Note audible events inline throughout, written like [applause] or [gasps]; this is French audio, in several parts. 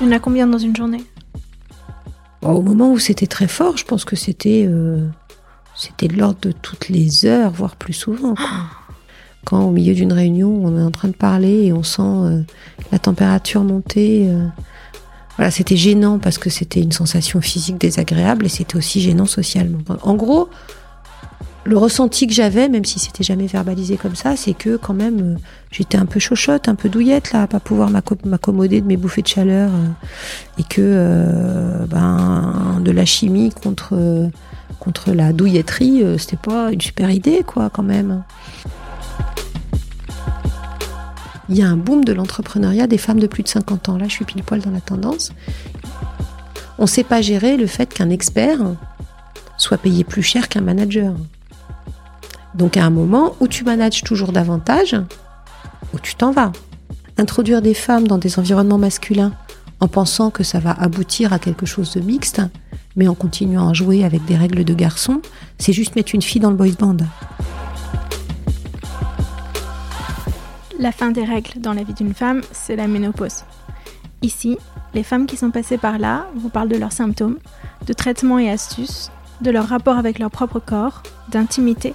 Il y en a combien dans une journée? Au moment où c'était très fort, je pense que c'était euh, c'était de l'ordre de toutes les heures, voire plus souvent. quoi. [gasps] Quand au milieu d'une réunion, on est en train de parler et on sent euh, la température monter. euh, voilà, c'était gênant parce que c'était une sensation physique désagréable et c'était aussi gênant socialement. En gros, le ressenti que j'avais, même si c'était jamais verbalisé comme ça, c'est que quand même euh, j'étais un peu chochotte, un peu douillette là, à pas pouvoir m'acco- m'accommoder de mes bouffées de chaleur euh, et que euh, ben de la chimie contre contre la douilletterie, c'était pas une super idée quoi quand même. Il y a un boom de l'entrepreneuriat des femmes de plus de 50 ans. Là, je suis pile poil dans la tendance. On ne sait pas gérer le fait qu'un expert soit payé plus cher qu'un manager. Donc à un moment où tu manages toujours davantage, où tu t'en vas. Introduire des femmes dans des environnements masculins en pensant que ça va aboutir à quelque chose de mixte, mais en continuant à jouer avec des règles de garçon, c'est juste mettre une fille dans le boys band. La fin des règles dans la vie d'une femme, c'est la ménopause. Ici, les femmes qui sont passées par là vous parlent de leurs symptômes, de traitements et astuces, de leur rapport avec leur propre corps, d'intimité,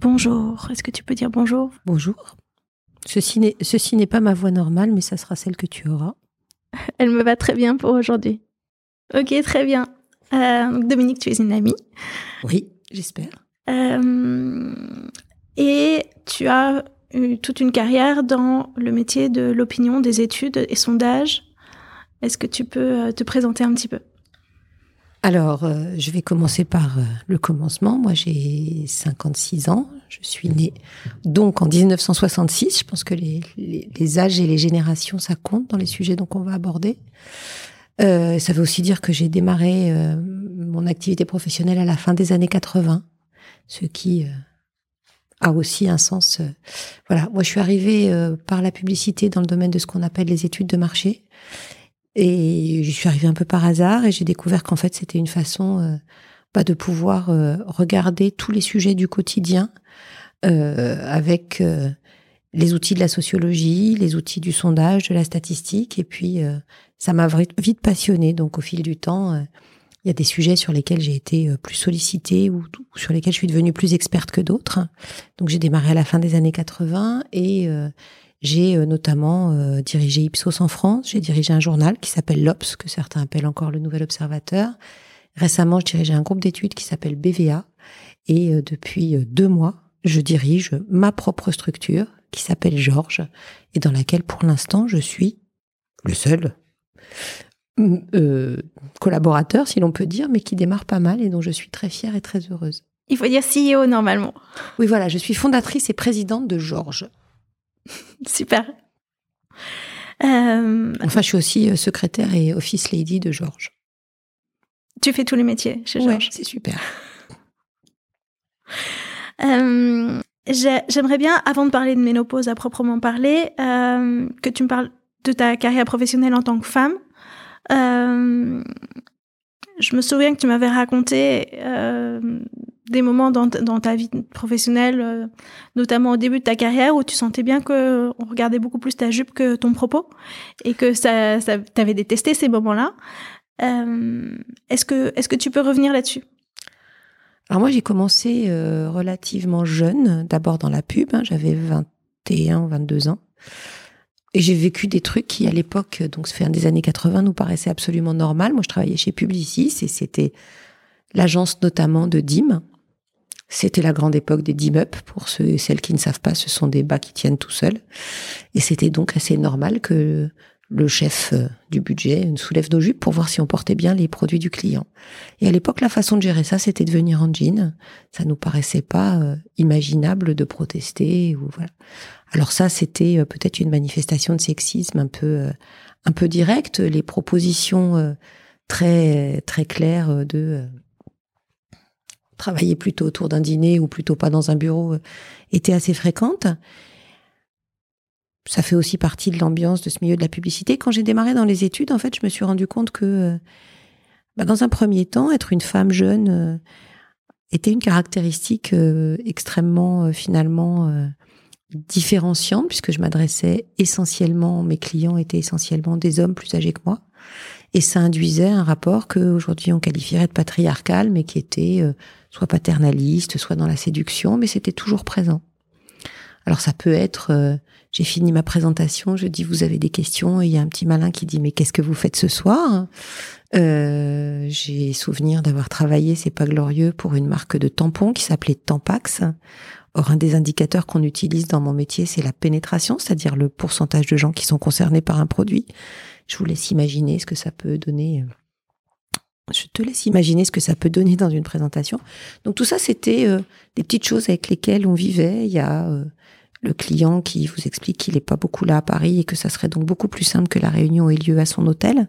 Bonjour, est-ce que tu peux dire bonjour? Bonjour. Ceci n'est, ceci n'est pas ma voix normale, mais ça sera celle que tu auras. [laughs] Elle me va très bien pour aujourd'hui. Ok, très bien. Euh, Dominique, tu es une amie. Oui, j'espère. Euh, et tu as eu toute une carrière dans le métier de l'opinion, des études et sondages. Est-ce que tu peux euh, te présenter un petit peu? Alors, euh, je vais commencer par euh, le commencement. Moi, j'ai 56 ans. Je suis née donc en 1966. Je pense que les, les, les âges et les générations, ça compte dans les sujets donc on va aborder. Euh, ça veut aussi dire que j'ai démarré euh, mon activité professionnelle à la fin des années 80, ce qui euh, a aussi un sens. voilà, moi je suis arrivée par la publicité dans le domaine de ce qu'on appelle les études de marché. Et je suis arrivée un peu par hasard et j'ai découvert qu'en fait c'était une façon euh, bah, de pouvoir euh, regarder tous les sujets du quotidien euh, avec euh, les outils de la sociologie, les outils du sondage, de la statistique. Et puis ça m'a vite passionnée. Donc au fil du temps, il y a des sujets sur lesquels j'ai été plus sollicitée ou, ou sur lesquels je suis devenue plus experte que d'autres. Donc j'ai démarré à la fin des années 80 et j'ai euh, notamment euh, dirigé Ipsos en France, j'ai dirigé un journal qui s'appelle l'Obs, que certains appellent encore le Nouvel Observateur. Récemment, je dirigeais un groupe d'études qui s'appelle BVA. Et euh, depuis deux mois, je dirige ma propre structure qui s'appelle Georges et dans laquelle, pour l'instant, je suis le seul mm, euh, collaborateur, si l'on peut dire, mais qui démarre pas mal et dont je suis très fière et très heureuse. Il faut dire CEO normalement. Oui, voilà, je suis fondatrice et présidente de Georges. [laughs] Super. Euh, Enfin, je suis aussi euh, secrétaire et office lady de Georges. tu fais tous les métiers chez Ouais, Georges. c'est super. [laughs] Euh, j'ai- J'aimerais bien, avant de parler de ménopause à proprement parler, euh, que tu me parles de ta carrière professionnelle en tant que femme. Je me souviens que tu m'avais raconté des moments dans, ta- vie professionnelle, euh, notamment au début de ta carrière, où tu sentais bien que on regardait beaucoup plus ta jupe que ton propos, et que ça, ça t'avais détesté ces moments-là. Euh, est-ce que, est-ce que tu peux revenir là-dessus? Alors moi, j'ai commencé euh, relativement jeune, d'abord dans la pub, hein, j'avais 21 ou 22 ans. Et j'ai vécu des trucs qui, à l'époque, donc un des années 80, nous paraissaient absolument normal. Moi, je travaillais chez Publicis et c'était l'agence notamment de DIM. C'était la grande époque des DIM Up. Pour ceux et celles qui ne savent pas, ce sont des bas qui tiennent tout seuls. Et c'était donc assez normal que le chef euh, du budget nous soulève nos jupes pour voir si on portait bien les produits du client. Et à l'époque, la façon de gérer ça, c'était de venir en jean. Ça nous paraissait pas euh, imaginable de protester ou voilà. Alors ça, c'était euh, peut-être une manifestation de sexisme un peu un peu directe. Les propositions très très claire de travailler plutôt autour d'un dîner ou plutôt pas dans un bureau était assez fréquente. Ça fait aussi partie de l'ambiance de ce milieu de la publicité. Quand j'ai démarré dans les études, en fait, je me suis rendu compte que, bah, dans un premier temps, être une femme jeune était une caractéristique extrêmement finalement différenciante puisque je m'adressais essentiellement, mes clients étaient essentiellement des hommes plus âgés que moi. Et ça induisait un rapport qu'aujourd'hui on qualifierait de patriarcal, mais qui était euh, soit paternaliste, soit dans la séduction, mais c'était toujours présent. Alors ça peut être, euh, j'ai fini ma présentation, je dis vous avez des questions, et il y a un petit malin qui dit mais qu'est-ce que vous faites ce soir euh, J'ai souvenir d'avoir travaillé, c'est pas glorieux, pour une marque de tampons qui s'appelait Tampax. Or, un des indicateurs qu'on utilise dans mon métier, c'est la pénétration, c'est-à-dire le pourcentage de gens qui sont concernés par un produit. Je vous laisse imaginer ce que ça peut donner. Euh, je te laisse imaginer ce que ça peut donner dans une présentation. Donc tout ça, c'était euh, des petites choses avec lesquelles on vivait. Il y a euh, le client qui vous explique qu'il n'est pas beaucoup là à Paris et que ça serait donc beaucoup plus simple que la réunion ait lieu à son hôtel.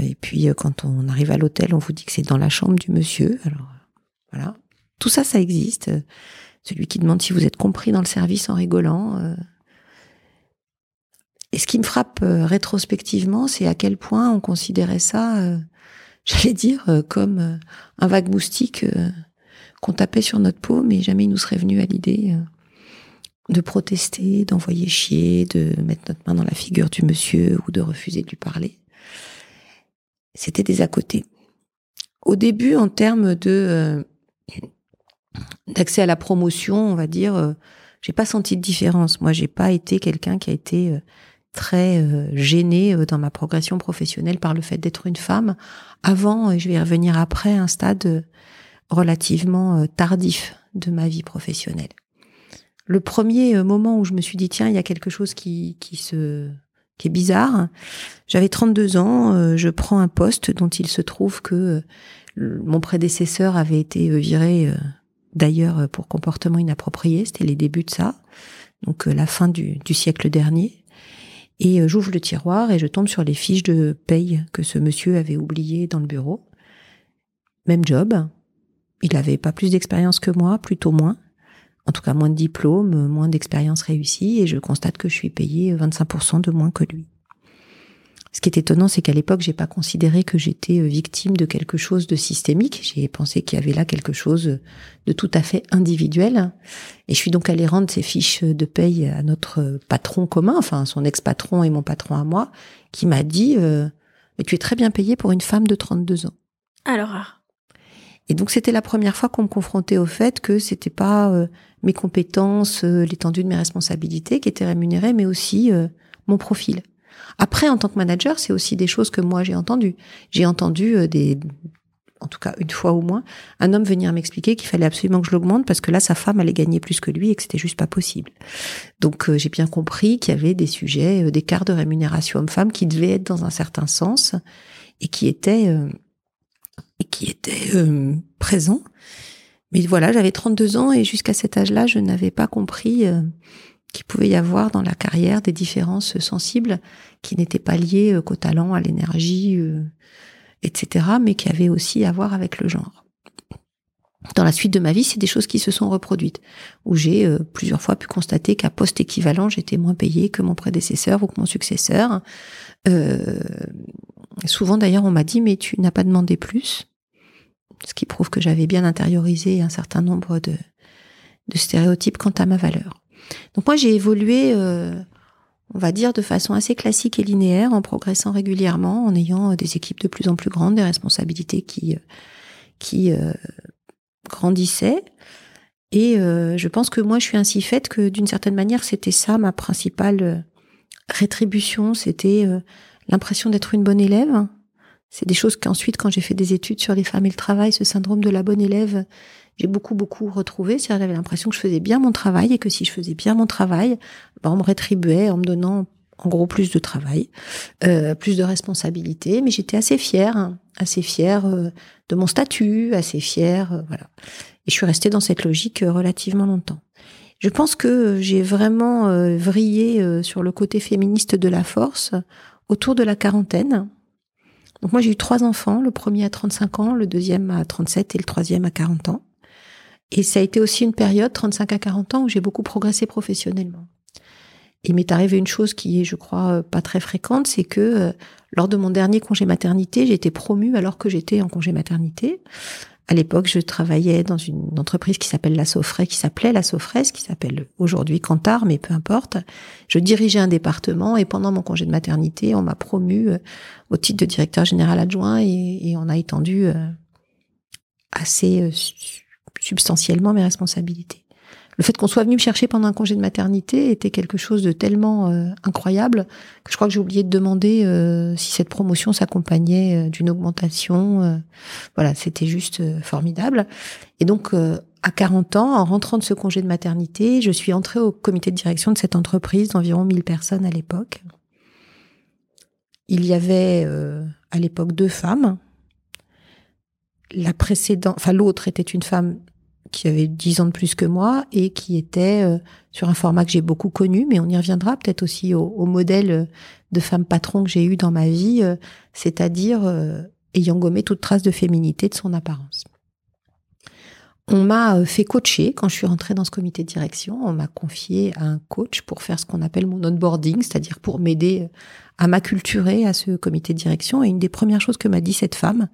et puis quand on arrive à l'hôtel, on vous dit que c'est dans la chambre du monsieur. Alors voilà, tout ça, ça existe. Celui qui demande si vous êtes compris dans le service en rigolant. Et ce qui me frappe euh, rétrospectivement, c'est à quel point on considérait ça, euh, j'allais dire, euh, comme un vague moustique qu'on tapait sur notre peau, mais jamais il nous serait venu à l'idée de protester, d'envoyer chier, de mettre notre main dans la figure du monsieur ou de refuser de lui parler. C'était des à côté. Au début, en termes d'accès à la promotion, on va dire, j'ai pas senti de différence. Moi, j'ai pas été quelqu'un qui a été très euh, gênée euh, dans ma progression professionnelle par le fait d'être une femme avant, et je vais revenir après, un stade euh, relativement tardif de ma vie professionnelle. Le premier moment où je me suis dit tiens, il y a quelque chose qui, qui se qui est bizarre. J'avais 32 ans, je prends un poste dont il se trouve que mon prédécesseur avait été viré d'ailleurs pour comportement inapproprié, c'était les débuts de ça, donc la fin du, du siècle dernier. Et euh, j'ouvre le tiroir et je tombe sur les fiches de paye que ce monsieur avait oubliées dans le bureau. Même job. Il n'avait pas plus d'expérience que moi, plutôt moins. En tout cas, moins de diplôme, moins d'expérience réussie. Et je constate que je suis payée 25% de moins que lui. Ce qui est étonnant, c'est qu'à l'époque, j'ai pas considéré que j'étais euh, victime de quelque chose de systémique. J'ai pensé qu'il y avait là quelque chose de tout à fait individuel. Et je suis donc allée rendre ces fiches de paye à notre patron commun, enfin son ex-patron et mon patron à moi, qui m'a dit euh, "Mais tu es très bien payée pour une femme de 32 ans." Alors. Ah. Et donc c'était la première fois qu'on me confrontait au fait que c'était pas euh, mes compétences, l'étendue de mes responsabilités qui étaient rémunérées, mais aussi mon profil. Après, en tant que manager, c'est aussi des choses que moi j'ai entendues. J'ai entendu euh, des, en tout cas une fois au moins, un homme venir m'expliquer qu'il fallait absolument que je l'augmente parce que là, sa femme allait gagner plus que lui et que c'était juste pas possible. Donc, euh, j'ai bien compris qu'il y avait des sujets euh, d'écart de rémunération homme-femme qui devaient être dans un certain sens et qui étaient et qui étaient présents. Mais voilà, j'avais 32 ans et jusqu'à cet âge-là, je n'avais pas compris qu'il pouvait y avoir dans la carrière des différences sensibles qui n'étaient pas liées euh, qu'au talent, à l'énergie, euh, etc., mais qui avaient aussi à voir avec le genre. Dans la suite de ma vie, c'est des choses qui se sont reproduites, où j'ai euh, plusieurs fois pu constater qu'à poste équivalent, j'étais moins payée que mon prédécesseur ou que mon successeur. souvent d'ailleurs, on m'a dit, mais tu n'as pas demandé plus, ce qui prouve que j'avais bien intériorisé un certain nombre de stéréotypes quant à ma valeur. Donc moi j'ai évolué, euh, on va dire, de façon assez classique et linéaire, en progressant régulièrement, en ayant euh, des équipes de plus en plus grandes, des responsabilités qui euh, qui grandissaient. Et je pense que moi je suis ainsi faite que d'une certaine manière c'était ça ma principale rétribution, c'était l'impression d'être une bonne élève. C'est des choses qu'ensuite, quand j'ai fait des études sur les femmes et le travail, ce syndrome de la bonne élève, j'ai beaucoup beaucoup retrouvé. C'est-à-dire j'avais l'impression que je faisais bien mon travail et que si je faisais bien mon travail, ben, on me rétribuait en me donnant en gros plus de travail, euh, plus de responsabilités. Mais j'étais assez fière, hein, assez fière euh, de mon statut, assez fière, euh, voilà. Et je suis restée dans cette logique relativement longtemps. Je pense que j'ai vraiment vrillé sur le côté féministe de la force autour de la quarantaine Donc moi j'ai eu trois enfants, le premier à 35 ans, le deuxième à 37 et le troisième à 40 ans. Et ça a été aussi une période, 35 à 40 ans, où j'ai beaucoup progressé professionnellement. Il m'est arrivé une chose qui est, je crois, euh, pas très fréquente, c'est que euh, lors de mon dernier congé maternité, j'ai été promue alors que j'étais en congé maternité. À l'époque, je travaillais dans une entreprise qui s'appelle la Sofray, qui s'appelait la Sofray, qui s'appelle aujourd'hui Cantar, mais peu importe. Je dirigeais un département et pendant mon congé de maternité, on m'a promu euh, au titre de directeur général adjoint et, et on a étendu assez substantiellement mes responsabilités. Le fait qu'on soit venu me chercher pendant un congé de maternité était quelque chose de tellement euh, incroyable que je crois que j'ai oublié de demander euh, si cette promotion s'accompagnait euh, d'une augmentation. voilà, c'était juste formidable. Et donc, à 40 ans, en rentrant de ce congé de maternité, je suis entrée au comité de direction de cette entreprise d'environ 1000 personnes à l'époque. Il y avait à l'époque deux femmes. La précédente, enfin l'autre était une femme qui avait 10 ans de plus que moi et qui était euh, sur un format que j'ai beaucoup connu, mais on y reviendra peut-être aussi au, modèle euh, de femme patron que j'ai eu dans ma vie, euh, c'est-à-dire ayant gommé toute trace de féminité de son apparence. On m'a fait coacher quand je suis rentrée dans ce comité de direction. On m'a confié à un coach pour faire ce qu'on appelle mon onboarding, c'est-à-dire pour m'aider à m'acculturer à ce comité de direction. Et une des premières choses que m'a dit cette femme,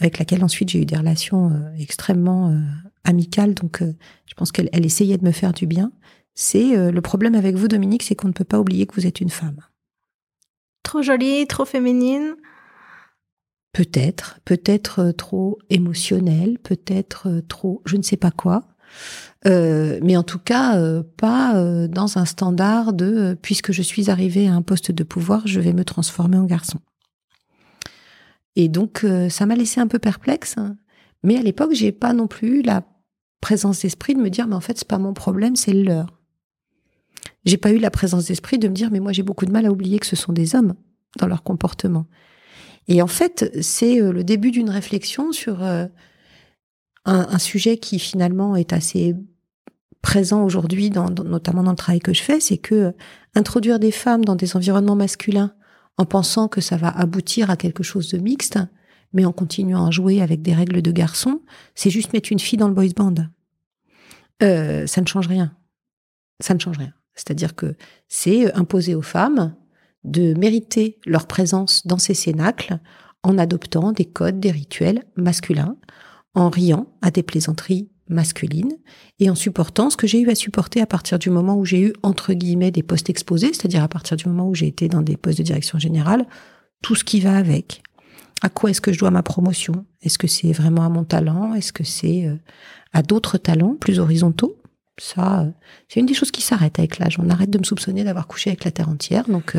avec laquelle ensuite j'ai eu des relations extrêmement amicale, donc euh, je pense qu'elle essayait de me faire du bien. C'est euh, le problème avec vous, Dominique, c'est qu'on ne peut pas oublier que vous êtes une femme. Trop jolie, trop féminine. Peut-être, peut-être euh, trop émotionnelle, peut-être trop, je ne sais pas quoi. mais en tout cas, pas dans un standard de puisque je suis arrivée à un poste de pouvoir, je vais me transformer en garçon. Et donc, ça m'a laissé un peu perplexe. Mais à l'époque, j'ai pas non plus la présence d'esprit de me dire, mais en fait, c'est pas mon problème, c'est le leur. J'ai pas eu la présence d'esprit de me dire, mais moi, j'ai beaucoup de mal à oublier que ce sont des hommes dans leur comportement. Et en fait, c'est euh, le début d'une réflexion sur euh, un, sujet qui finalement est assez présent aujourd'hui, notamment dans le travail que je fais, c'est que euh, introduire des femmes dans des environnements masculins en pensant que ça va aboutir à quelque chose de mixte, mais en continuant à jouer avec des règles de garçon, c'est juste mettre une fille dans le boys band. Euh, ça ne change rien. Ça ne change rien. C'est-à-dire que c'est imposer aux femmes de mériter leur présence dans ces cénacles en adoptant des codes, des rituels masculins, en riant à des plaisanteries masculines et en supportant ce que j'ai eu à supporter à partir du moment où j'ai eu, entre guillemets, des postes exposés, c'est-à-dire à partir du moment où j'ai été dans des postes de direction générale, tout ce qui va avec. À quoi est-ce que je dois ma promotion? Est-ce que c'est vraiment à mon talent? Est-ce que c'est euh, à d'autres talents plus horizontaux? Ça, euh, c'est une des choses qui s'arrête avec l'âge. On arrête de me soupçonner d'avoir couché avec la terre entière. Donc, euh,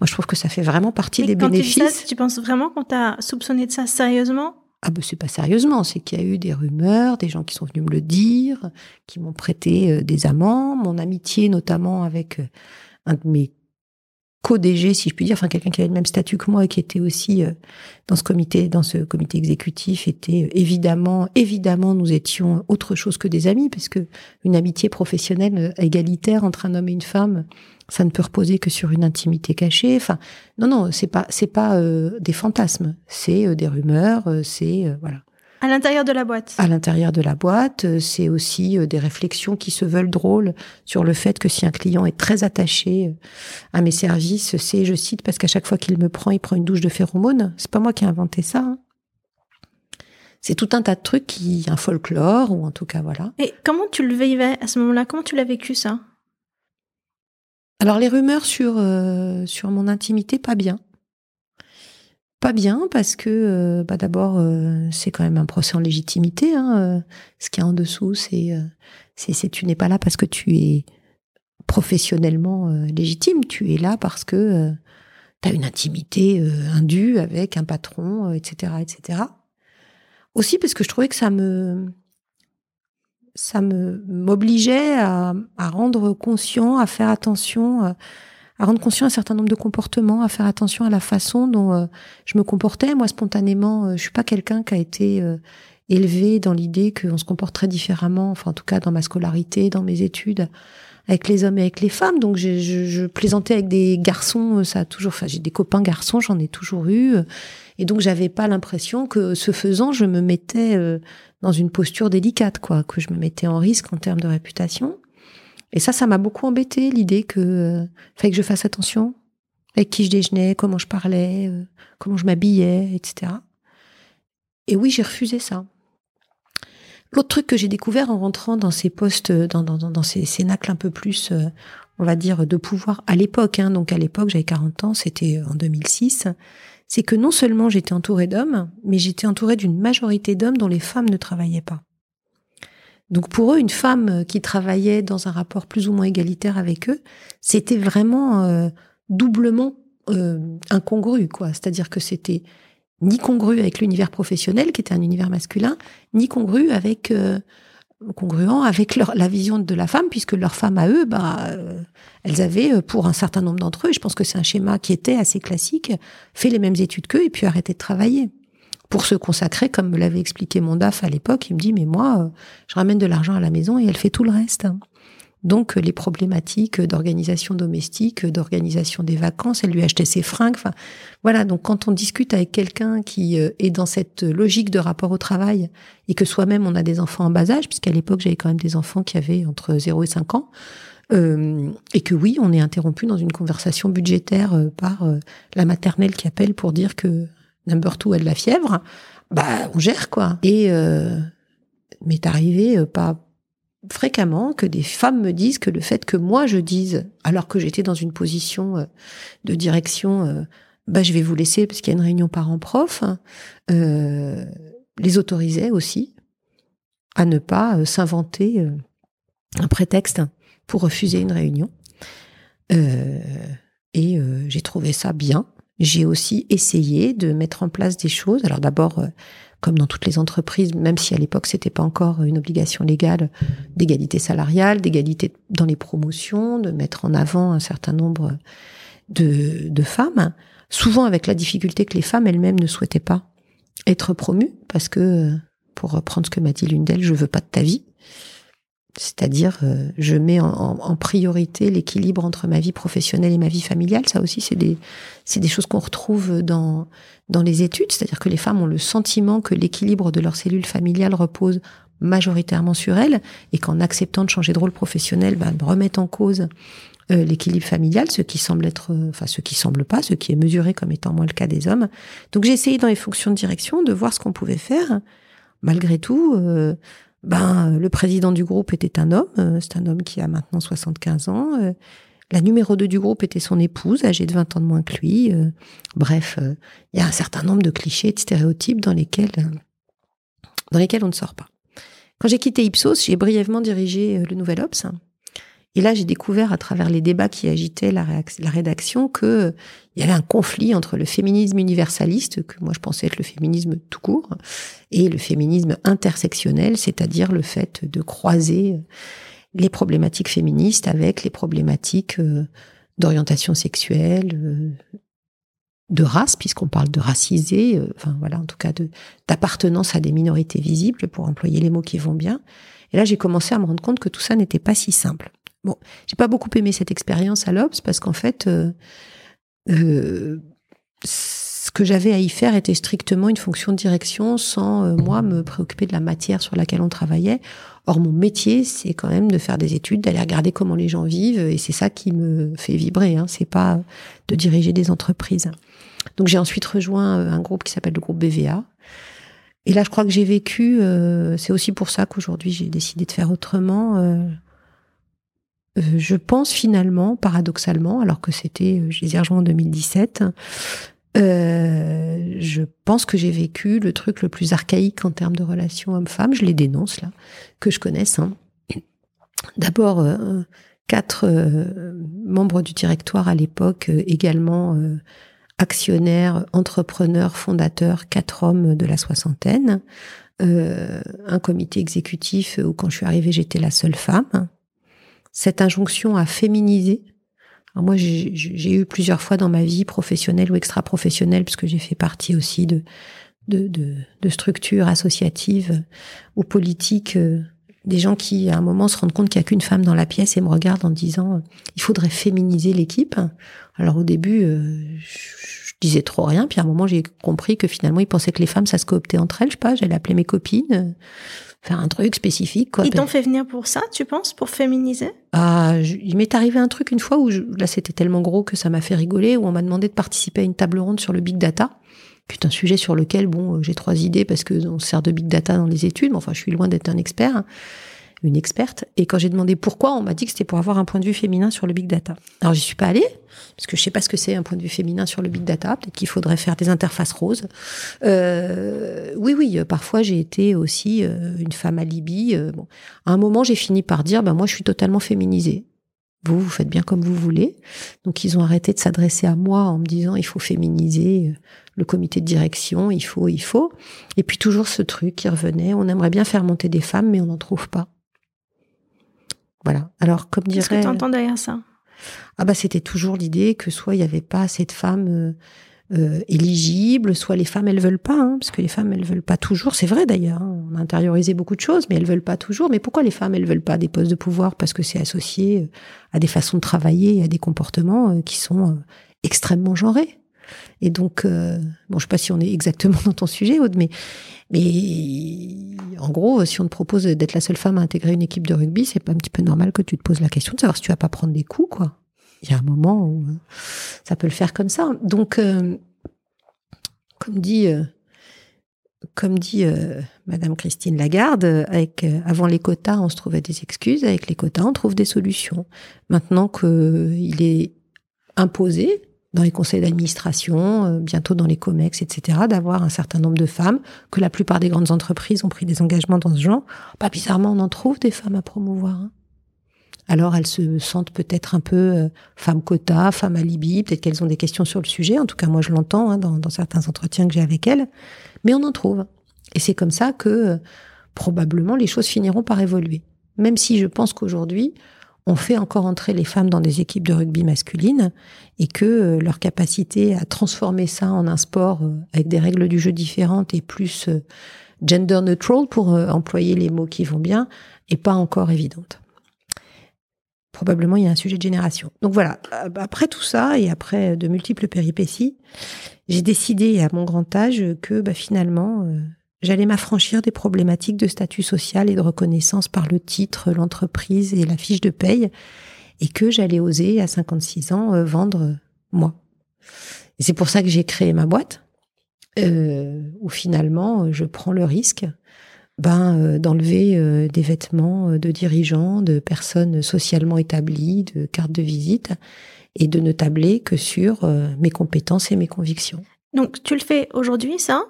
moi, je trouve que ça fait vraiment partie des bénéfices. Tu, tu penses vraiment qu'on t'a soupçonné de ça sérieusement? Ah ben c'est pas sérieusement, c'est qu'il y a eu des rumeurs, des gens qui sont venus me le dire, qui m'ont prêté des amants, mon amitié notamment avec un de mes co-DG, si je puis dire, enfin quelqu'un qui avait le même statut que moi et qui était aussi euh, dans ce comité, dans ce comité exécutif, était euh, évidemment, évidemment, nous étions autre chose que des amis, parce que une amitié professionnelle euh, égalitaire entre un homme et une femme, ça ne peut reposer que sur une intimité cachée. Enfin, non, non, c'est pas, c'est pas des fantasmes, c'est des rumeurs, c'est voilà. À l'intérieur de la boîte. À l'intérieur de la boîte, euh, c'est aussi euh, des réflexions qui se veulent drôles sur le fait que si un client est très attaché euh, à mes services, c'est, je cite, parce qu'à chaque fois qu'il me prend, il prend une douche de phéromones. C'est pas moi qui ai inventé ça. Hein. C'est tout un tas de trucs qui, un folklore, ou en tout cas, voilà. Et comment tu le vivais à ce moment-là? Comment tu l'as vécu, ça? Alors, les rumeurs sur, sur mon intimité, pas bien. Pas bien parce que euh, bah d'abord euh, c'est quand même un procès en légitimité. Hein, euh, ce qui est en dessous, c'est c'est tu n'es pas là parce que tu es professionnellement légitime. Tu es là parce que tu as une intimité indue avec un patron, etc., etc. Aussi parce que je trouvais que ça me ça me m'obligeait à, à rendre conscient, à faire attention à rendre conscient un certain nombre de comportements, à faire attention à la façon dont euh, je me comportais. Moi, spontanément, euh, je suis pas quelqu'un qui a été euh, élevée dans l'idée qu'on se comporte très différemment, enfin en tout cas dans ma scolarité, dans mes études, avec les hommes et avec les femmes. Donc je, je, plaisantais avec des garçons, ça a toujours, enfin j'ai des copains garçons, j'en ai toujours eu, et donc j'avais pas l'impression que ce faisant, je me mettais euh, dans une posture délicate, quoi, que je me mettais en risque en termes de réputation. Et ça, ça m'a beaucoup embêté l'idée que euh, fallait que je fasse attention avec qui je déjeunais, comment je parlais, euh, comment je m'habillais, etc. Et oui, j'ai refusé ça. L'autre truc que j'ai découvert en rentrant dans ces postes, dans, dans, dans ces cénacles un peu plus, euh, on va dire, de pouvoir à l'époque, hein, donc à l'époque j'avais 40 ans, c'était en 2006, c'est que non seulement j'étais entourée d'hommes, mais j'étais entourée d'une majorité d'hommes dont les femmes ne travaillaient pas. Donc pour eux, une femme qui travaillait dans un rapport plus ou moins égalitaire avec eux, c'était vraiment euh, doublement euh, incongru, quoi. C'est-à-dire que c'était ni congru avec l'univers professionnel, qui était un univers masculin, ni congru avec euh, congruent avec leur, la vision de la femme, puisque leur femme à eux, bah, euh, elles avaient, euh, pour un certain nombre d'entre eux, je pense que c'est un schéma qui était assez classique, fait les mêmes études qu'eux et puis arrêté de travailler. Pour se consacrer, comme me l'avait expliqué mon DAF à l'époque, il me dit, mais moi, je ramène de l'argent à la maison et elle fait tout le reste. Donc les problématiques d'organisation domestique, d'organisation des vacances, elle lui achetait ses fringues. Enfin, voilà. Donc quand on discute avec quelqu'un qui euh, est dans cette logique de rapport au travail et que soi-même on a des enfants en bas âge, puisqu'à l'époque j'avais quand même des enfants qui avaient entre 0 et 5 ans, euh, et que oui, on est interrompu dans une conversation budgétaire euh, par la maternelle qui appelle pour dire que number two a de la fièvre, bah on gère quoi. Et m'est arrivé pas fréquemment que des femmes me disent que le fait que moi je dise, alors que j'étais dans une position euh, de direction, euh, bah je vais vous laisser parce qu'il y a une réunion parents-prof, hein, euh, les autorisait aussi à ne pas s'inventer un prétexte pour refuser une réunion. et j'ai trouvé ça bien. J'ai aussi essayé de mettre en place des choses. Alors d'abord comme dans toutes les entreprises, même si à l'époque c'était pas encore une obligation légale d'égalité salariale, d'égalité dans les promotions, de mettre en avant un certain nombre de, femmes, souvent avec la difficulté que les femmes elles-mêmes ne souhaitaient pas être promues, parce que, pour reprendre ce que m'a dit l'une d'elles, je veux pas de ta vie. C'est-à-dire, euh, je mets en, priorité l'équilibre entre ma vie professionnelle et ma vie familiale. Ça aussi, c'est des, c'est des choses qu'on retrouve dans, dans les études. C'est-à-dire que les femmes ont le sentiment que l'équilibre de leur cellule familiale repose majoritairement sur elles et qu'en acceptant de changer de rôle professionnel, ben, remettent en cause euh, l'équilibre familial, ce qui semble être, euh, enfin ce qui semble pas, ce qui est mesuré comme étant moins le cas des hommes. Donc j'ai essayé dans les fonctions de direction de voir ce qu'on pouvait faire. Malgré tout, ben, le président du groupe était un homme, euh, c'est un homme qui a maintenant 75 ans. Euh, la numéro 2 du groupe était son épouse, âgée de 20 ans de moins que lui. Euh, bref, il y a un certain nombre de clichés, de stéréotypes dans lesquels, dans lesquels on ne sort pas. Quand j'ai quitté Ipsos, j'ai brièvement dirigé le Nouvel Obs. Et là, j'ai découvert à travers les débats qui agitaient la, rédaction que il y avait un conflit entre le féminisme universaliste, que moi je pensais être le féminisme tout court, et le féminisme intersectionnel, c'est-à-dire le fait de croiser les problématiques féministes avec les problématiques euh, d'orientation sexuelle, euh, de race, puisqu'on parle de racisé, euh, enfin voilà, en tout cas d'appartenance à des minorités visibles, pour employer les mots qui vont bien. Et là, j'ai commencé à me rendre compte que tout ça n'était pas si simple. Bon, j'ai pas beaucoup aimé cette expérience à l'Obs parce qu'en fait, euh, euh, ce que j'avais à y faire était strictement une fonction de direction sans euh, moi me préoccuper de la matière sur laquelle on travaillait. Or, mon métier, c'est quand même de faire des études, d'aller regarder comment les gens vivent, et c'est ça qui me fait vibrer. Hein. C'est pas de diriger des entreprises. Donc, j'ai ensuite rejoint un groupe qui s'appelle le groupe BVA. Et là, je crois que j'ai vécu. c'est aussi pour ça qu'aujourd'hui, j'ai décidé de faire autrement euh, je pense finalement, paradoxalement, alors que c'était, euh, je les ai en 2017, euh, je pense que j'ai vécu le truc le plus archaïque en termes de relations homme-femme, je les dénonce là, que je connaisse. Hein. D'abord, quatre membres du directoire à l'époque, également actionnaires, entrepreneurs, fondateurs, quatre hommes de la soixantaine, un comité exécutif où quand je suis arrivée j'étais la seule femme, cette injonction à féminiser. moi, j'ai eu plusieurs fois dans ma vie professionnelle ou extra-professionnelle, puisque j'ai fait partie aussi de de, de, structures associatives ou politiques, euh, des gens qui, à un moment, se rendent compte qu'il n'y a qu'une femme dans la pièce et me regardent en disant euh, il faudrait féminiser l'équipe. Alors au début, euh, je, disais trop rien, puis à un moment, j'ai compris que finalement, ils pensaient que les femmes, ça se cooptait entre elles. Je sais pas, j'allais appeler mes copines faire un truc spécifique. Quoi. Ils t'ont fait venir pour ça, tu penses, pour féminiser? Ah, il m'est arrivé un truc une fois où là c'était tellement gros que ça m'a fait rigoler, où on m'a demandé de participer à une table ronde sur le big data c'est un sujet sur lequel, bon, euh, j'ai trois idées parce que on sert de big data dans les études, mais enfin, je suis loin d'être un expert, une experte. Et quand j'ai demandé pourquoi, on m'a dit que c'était pour avoir un point de vue féminin sur le big data. Alors, j'y suis pas allée parce que je sais pas ce que c'est un point de vue féminin sur le big data. Peut-être qu'il faudrait faire des interfaces roses. Euh, oui, oui, parfois j'ai été aussi euh, une femme alibi. Euh, bon, à un moment, j'ai fini par dire, ben moi, je suis totalement féminisée. Vous, vous faites bien comme vous voulez. Donc, ils ont arrêté de s'adresser à moi en me disant, il faut féminiser le comité de direction, il faut, il faut. Et puis toujours ce truc qui revenait, on aimerait bien faire monter des femmes, mais on n'en trouve pas. Voilà. Alors, comme dirait... Qu'est-ce que tu entends derrière ça? Ah bah c'était toujours l'idée que soit il n'y avait pas assez de femmes euh, euh, éligibles, soit les femmes elles veulent pas, hein, parce que les femmes elles veulent pas toujours. C'est vrai d'ailleurs, hein, on a intériorisé beaucoup de choses, mais elles veulent pas toujours. Mais pourquoi les femmes elles veulent pas des postes de pouvoir? Parce que c'est associé euh, à des façons de travailler, à des comportements qui sont extrêmement genrés. Et donc, euh, bon, je sais pas si on est exactement dans ton sujet, Aude, mais, mais en gros, si on te propose d'être la seule femme à intégrer une équipe de rugby, c'est pas un petit peu normal que tu te poses la question de savoir si tu vas pas prendre des coups, quoi. Il y a un moment où euh, ça peut le faire comme ça. Donc, euh, comme dit, euh, comme dit Madame Christine Lagarde, avec avant les quotas, on se trouvait des excuses. Avec les quotas, on trouve des solutions. Maintenant qu'il est imposé, dans les conseils d'administration, euh, bientôt dans les COMEX, etc., d'avoir un certain nombre de femmes, que la plupart des grandes entreprises ont pris des engagements dans ce genre. Pas bizarrement, on en trouve des femmes à promouvoir. Hein. Alors elles se sentent peut-être un peu euh, femmes quota, femmes alibi, peut-être qu'elles ont des questions sur le sujet, en tout cas moi je l'entends hein, dans, certains entretiens que j'ai avec elles, mais on en trouve. Et c'est comme ça que euh, probablement les choses finiront par évoluer. Même si je pense qu'aujourd'hui, on fait encore entrer les femmes dans des équipes de rugby masculines et que euh, leur capacité à transformer ça en un sport euh, avec des règles du jeu différentes et plus euh, gender neutral pour employer les mots qui vont bien est pas encore évidente. Probablement il y a un sujet de génération. Donc voilà, après tout ça et après de multiples péripéties, j'ai décidé à mon grand âge que bah, finalement J'allais m'affranchir des problématiques de statut social et de reconnaissance par le titre, l'entreprise et la fiche de paye, et que j'allais oser à 56 ans euh, vendre moi. Et c'est pour ça que j'ai créé ma boîte, euh, où finalement je prends le risque ben, euh, d'enlever euh, des vêtements de dirigeants, de personnes socialement établies, de cartes de visite, et de ne tabler que sur mes compétences et mes convictions. Donc tu le fais aujourd'hui, ça?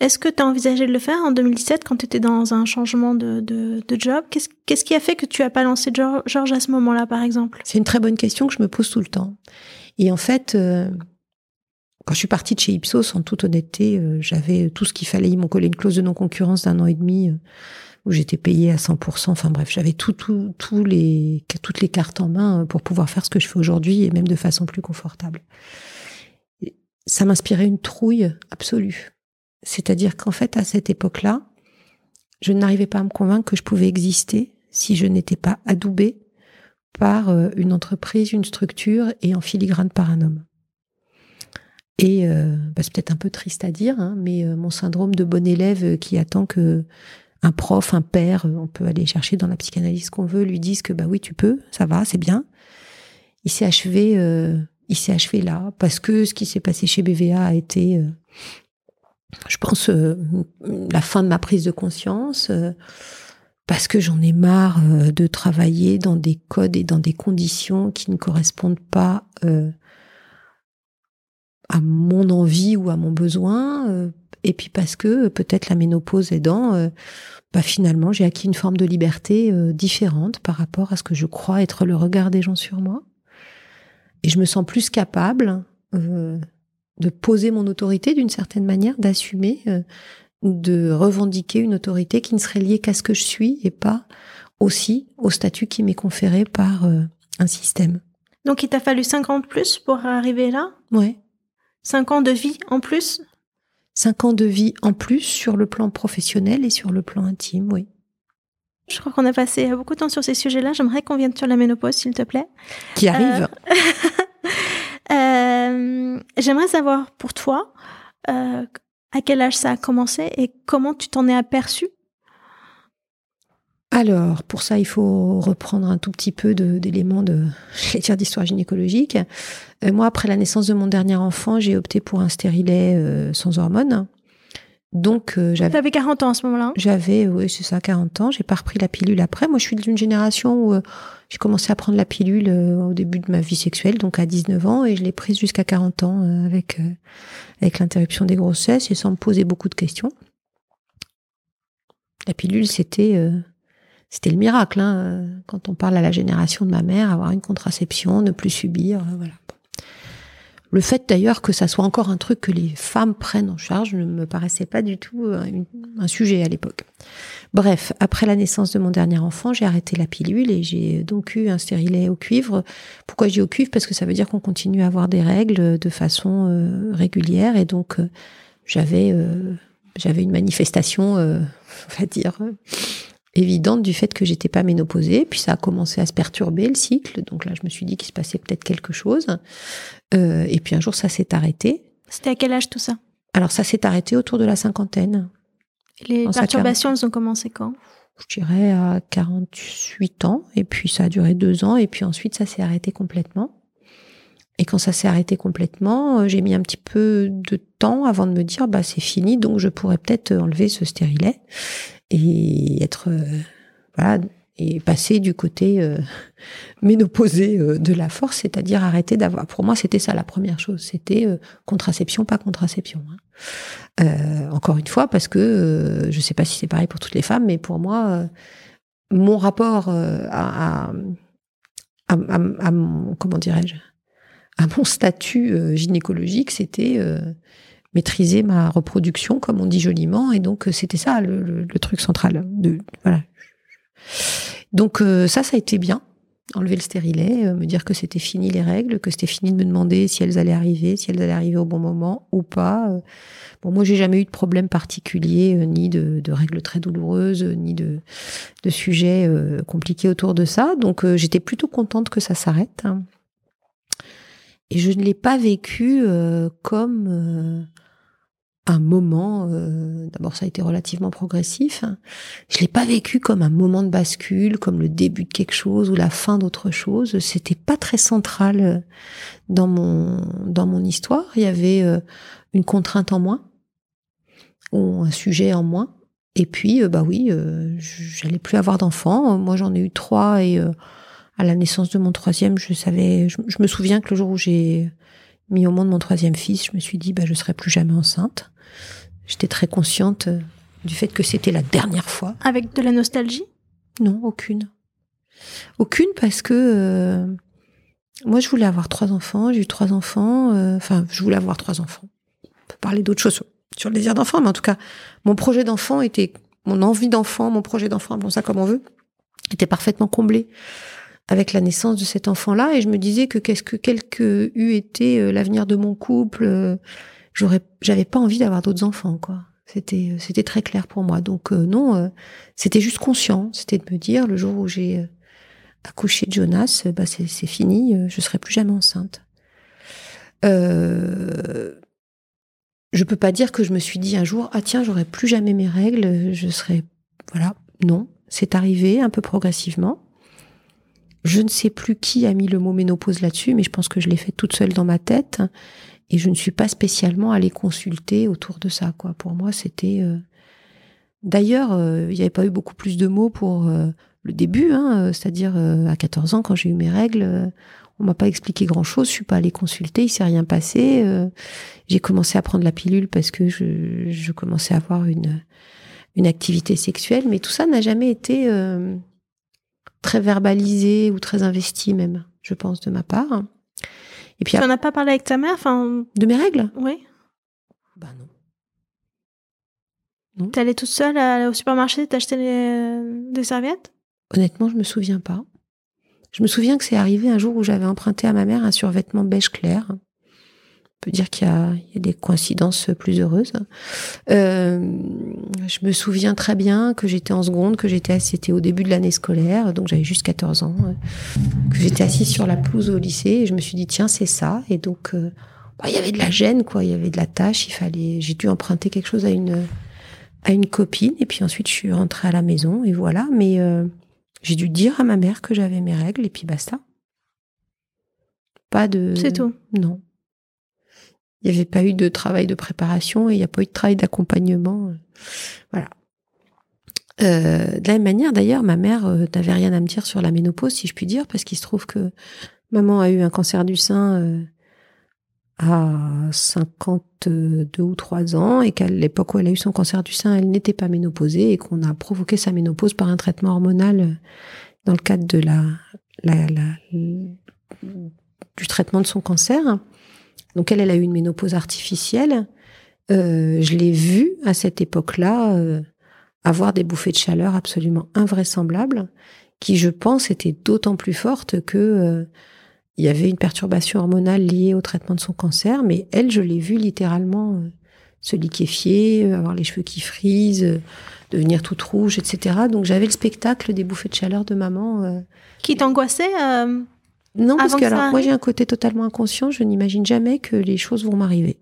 Est-ce que tu as envisagé de le faire en 2017 quand tu étais dans un changement de, de, de job? Qu'est-ce qui a fait que tu as pas lancé Georges à ce moment-là, par exemple? C'est une très bonne question que je me pose tout le temps. Et en fait, euh, quand je suis partie de chez Ipsos, en toute honnêteté, euh, j'avais tout ce qu'il fallait. Ils m'ont collé une clause de non-concurrence d'un an et demi euh, où j'étais payée à 100%. Enfin bref, j'avais tout, tout, tout les, toutes les cartes en main pour pouvoir faire ce que je fais aujourd'hui et même de façon plus confortable. Ça m'inspirait une trouille absolue c'est-à-dire qu'en fait, à cette époque-là, je n'arrivais pas à me convaincre que je pouvais exister si je n'étais pas adoubée par euh, une entreprise, une structure et en filigrane par un homme. Et euh, bah, c'est peut-être un peu triste à dire, hein, mais euh, mon syndrome de bon élève qui attend que un prof, un père, on peut aller chercher dans la psychanalyse qu'on veut, lui dise que bah oui tu peux, ça va, c'est bien. Il s'est achevé, il s'est achevé là parce que ce qui s'est passé chez BVA a été je pense, euh, la fin de ma prise de conscience, euh, parce que j'en ai marre euh, de travailler dans des codes et dans des conditions qui ne correspondent pas à mon envie ou à mon besoin, et puis parce que peut-être la ménopause aidant, bah finalement j'ai acquis une forme de liberté différente par rapport à ce que je crois être le regard des gens sur moi, et je me sens plus capable de poser mon autorité d'une certaine manière, d'assumer, euh, de revendiquer une autorité qui ne serait liée qu'à ce que je suis et pas aussi au statut qui m'est conféré par euh, un système. Donc il t'a fallu cinq ans de plus pour arriver là? Ouais. Cinq ans de vie en plus? Cinq ans de vie en plus sur le plan professionnel et sur le plan intime, oui. Je crois qu'on a passé beaucoup de temps sur ces sujets-là. J'aimerais qu'on vienne sur la ménopause, s'il te plaît. Qui arrive. Euh, [laughs] j'aimerais savoir pour toi à quel âge ça a commencé et comment tu t'en es aperçu? Alors, pour ça, il faut reprendre un tout petit peu d'éléments de, [laughs] de d'histoire gynécologique. Euh, moi, après la naissance de mon dernier enfant, j'ai opté pour un stérilet euh, sans hormones. Donc, euh, j'avais. T'avais 40 ans à ce moment-là? J'avais, oui, c'est ça, 40 ans. J'ai pas repris la pilule après. Moi, je suis d'une génération où j'ai commencé à prendre la pilule au début de ma vie sexuelle, donc à 19 ans, et je l'ai prise jusqu'à 40 ans avec, avec l'interruption des grossesses et sans me poser beaucoup de questions. La pilule, c'était c'était le miracle. Hein, quand on parle à la génération de ma mère, avoir une contraception, ne plus subir, euh, voilà. Le fait d'ailleurs que ça soit encore un truc que les femmes prennent en charge ne me paraissait pas du tout euh, un, sujet à l'époque. Bref, après la naissance de mon dernier enfant, j'ai arrêté la pilule et j'ai donc eu un stérilet au cuivre. Pourquoi j'ai au cuivre? Parce que ça veut dire qu'on continue à avoir des règles de façon euh, régulière et donc j'avais j'avais une manifestation, [laughs] on va dire évidente du fait que j'étais pas ménopausée. Puis ça a commencé à se perturber le cycle. Donc là, je me suis dit qu'il se passait peut-être quelque chose. Euh, et puis un jour, ça s'est arrêté. C'était à quel âge tout ça? Alors ça s'est arrêté autour de la cinquantaine. les perturbations, elles ont commencé quand? Je dirais à 48 ans. Et puis ça a duré deux ans. Et puis ensuite, ça s'est arrêté complètement. Et quand ça s'est arrêté complètement, euh, j'ai mis un petit peu de temps avant de me dire, bah c'est fini, donc je pourrais peut-être enlever ce stérilet et être euh, voilà et passer du côté euh, [laughs] euh, de la force, c'est-à-dire arrêter d'avoir. Pour moi, c'était ça la première chose, c'était euh, contraception, pas contraception. Hein. encore une fois, parce que je sais pas si c'est pareil pour toutes les femmes, mais pour moi, mon rapport à, à, à, mon comment dirais-je, à mon statut gynécologique, c'était maîtriser ma reproduction, comme on dit joliment. Et donc, euh, c'était ça le, truc central. Voilà. Donc, euh, ça, ça a été bien. Enlever le stérilet, euh, me dire que c'était fini les règles, que c'était fini de me demander si elles allaient arriver, si elles allaient arriver au bon moment ou pas. Bon, moi, j'ai jamais eu de problème particulier, ni de, règles très douloureuses, ni de, de sujets compliqués autour de ça. Donc, j'étais plutôt contente que ça s'arrête. Et je ne l'ai pas vécu comme un moment, euh, d'abord ça a été relativement progressif, je l'ai pas vécu comme un moment de bascule, comme le début de quelque chose ou la fin d'autre chose, c'était pas très central euh, dans mon dans mon histoire, il y avait euh, une contrainte en moins ou un sujet en moins. Et puis bah oui, j'allais plus avoir d'enfants, moi j'en ai eu trois et à la naissance de mon troisième, je savais je, je me souviens que le jour où j'ai mis au monde mon troisième fils, je me suis dit bah je serai plus jamais enceinte. J'étais très consciente euh, du fait que c'était la dernière fois. Avec de la nostalgie? Non, aucune. Aucune parce que euh, moi je voulais avoir trois enfants, j'ai eu trois enfants, euh, enfin je voulais avoir trois enfants. On peut parler d'autres choses sur le désir d'enfant, mais en tout cas, mon projet d'enfant était, mon envie d'enfant, mon projet d'enfant, appelons ça comme on veut, était parfaitement comblé avec la naissance de cet enfant-là et je me disais que qu'est-ce que quel que eût été l'avenir de mon couple, j'aurais, j'avais pas envie d'avoir d'autres enfants, quoi. C'était, c'était très clair pour moi. Donc euh, non, euh, c'était juste conscient. C'était de me dire le jour où j'ai euh, accouché de Jonas, bah c'est, c'est fini, je serai plus jamais enceinte. Euh, je peux pas dire que je me suis dit un jour ah tiens j'aurai plus jamais mes règles, je serai voilà non, c'est arrivé un peu progressivement. Je ne sais plus qui a mis le mot ménopause là-dessus, mais je pense que je l'ai fait toute seule dans ma tête et je ne suis pas spécialement allée consulter autour de ça. Quoi. Pour moi, c'était. Euh, d'ailleurs, euh, il n'y avait pas eu beaucoup plus de mots pour euh, le début, hein, c'est-à-dire à 14 ans, quand j'ai eu mes règles, on m'a pas expliqué grand-chose. Je suis pas allée consulter, il s'est rien passé. j'ai commencé à prendre la pilule parce que je, je commençais à avoir une une activité sexuelle, mais tout ça n'a jamais été très verbalisé ou très investi même, je pense de ma part. Et puis, tu n'en as pas parlé avec ta mère enfin... De mes règles? Oui. Bah non. non. T'es allée toute seule au supermarché t'acheter des, des serviettes? Honnêtement, je me souviens pas. Je me souviens que c'est arrivé un jour où j'avais emprunté à ma mère un survêtement beige clair. Peut dire qu'il y, a des coïncidences plus heureuses. Euh, je me souviens très bien que j'étais en seconde, que j'étais c'était au début de l'année scolaire, donc j'avais juste 14 ans, que j'étais assise sur la pelouse au lycée et je me suis dit tiens c'est ça et donc euh, bah, il y avait de la gêne quoi, il y avait de la tâche, il fallait, j'ai dû emprunter quelque chose à une à une copine et puis ensuite je suis rentrée à la maison et voilà, mais euh, j'ai dû dire à ma mère que j'avais mes règles et puis basta. Pas de. C'est tout. Non. Il n'y avait pas eu de travail de préparation et il n'y a pas eu de travail d'accompagnement. Voilà. Euh, de la même manière, d'ailleurs, ma mère euh, n'avait rien à me dire sur la ménopause, si je puis dire, parce qu'il se trouve que maman a eu un cancer du sein euh, à 52 ou 3 ans et qu'à l'époque où elle a eu son cancer du sein, elle n'était pas ménopausée et qu'on a provoqué sa ménopause par un traitement hormonal dans le cadre de la, du traitement de son cancer. Donc elle, elle a eu une ménopause artificielle. Euh, je l'ai vue à cette époque-là euh, avoir des bouffées de chaleur absolument invraisemblables, qui, je pense, étaient d'autant plus fortes que euh, il y avait une perturbation hormonale liée au traitement de son cancer. Mais elle, je l'ai vue littéralement se liquéfier, avoir les cheveux qui frisent, devenir toute rouge, etc. Donc j'avais le spectacle des bouffées de chaleur de maman. Qui t'angoissait non, parce que, alors, moi j'ai un côté totalement inconscient, je n'imagine jamais que les choses vont m'arriver.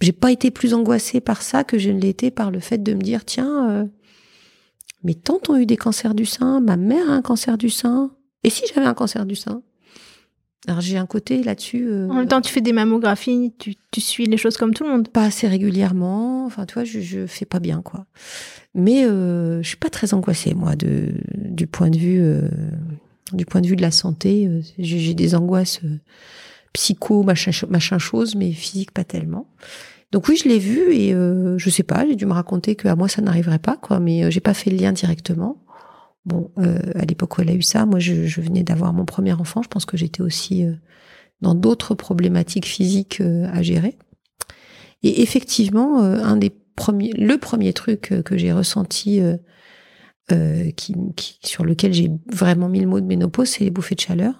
J'ai pas été plus angoissée par ça que je ne l'étais par le fait de me dire tiens, euh, mes tantes ont eu des cancers du sein, ma mère a un cancer du sein, et si j'avais un cancer du sein? Alors j'ai un côté là-dessus. Euh, en même temps, tu fais des mammographies, tu, tu, suis les choses comme tout le monde. Pas assez régulièrement. Enfin, tu vois, je, je fais pas bien, quoi. Mais euh, je suis pas très angoissée, moi, de, du point de vue euh, du point de vue de la santé, euh, j'ai des angoisses euh, psycho, machin, machin chose, mais physique pas tellement. Donc oui, je l'ai vu et euh, je sais pas, j'ai dû me raconter que à moi ça n'arriverait pas, quoi. Mais j'ai pas fait le lien directement. Bon, à l'époque où elle a eu ça, moi je, je venais d'avoir mon premier enfant. Je pense que j'étais aussi dans d'autres problématiques physiques à gérer. Et effectivement, un des premiers, le premier truc que j'ai ressenti euh, qui, sur lequel j'ai vraiment mis le mot de ménopause, c'est les bouffées de chaleur.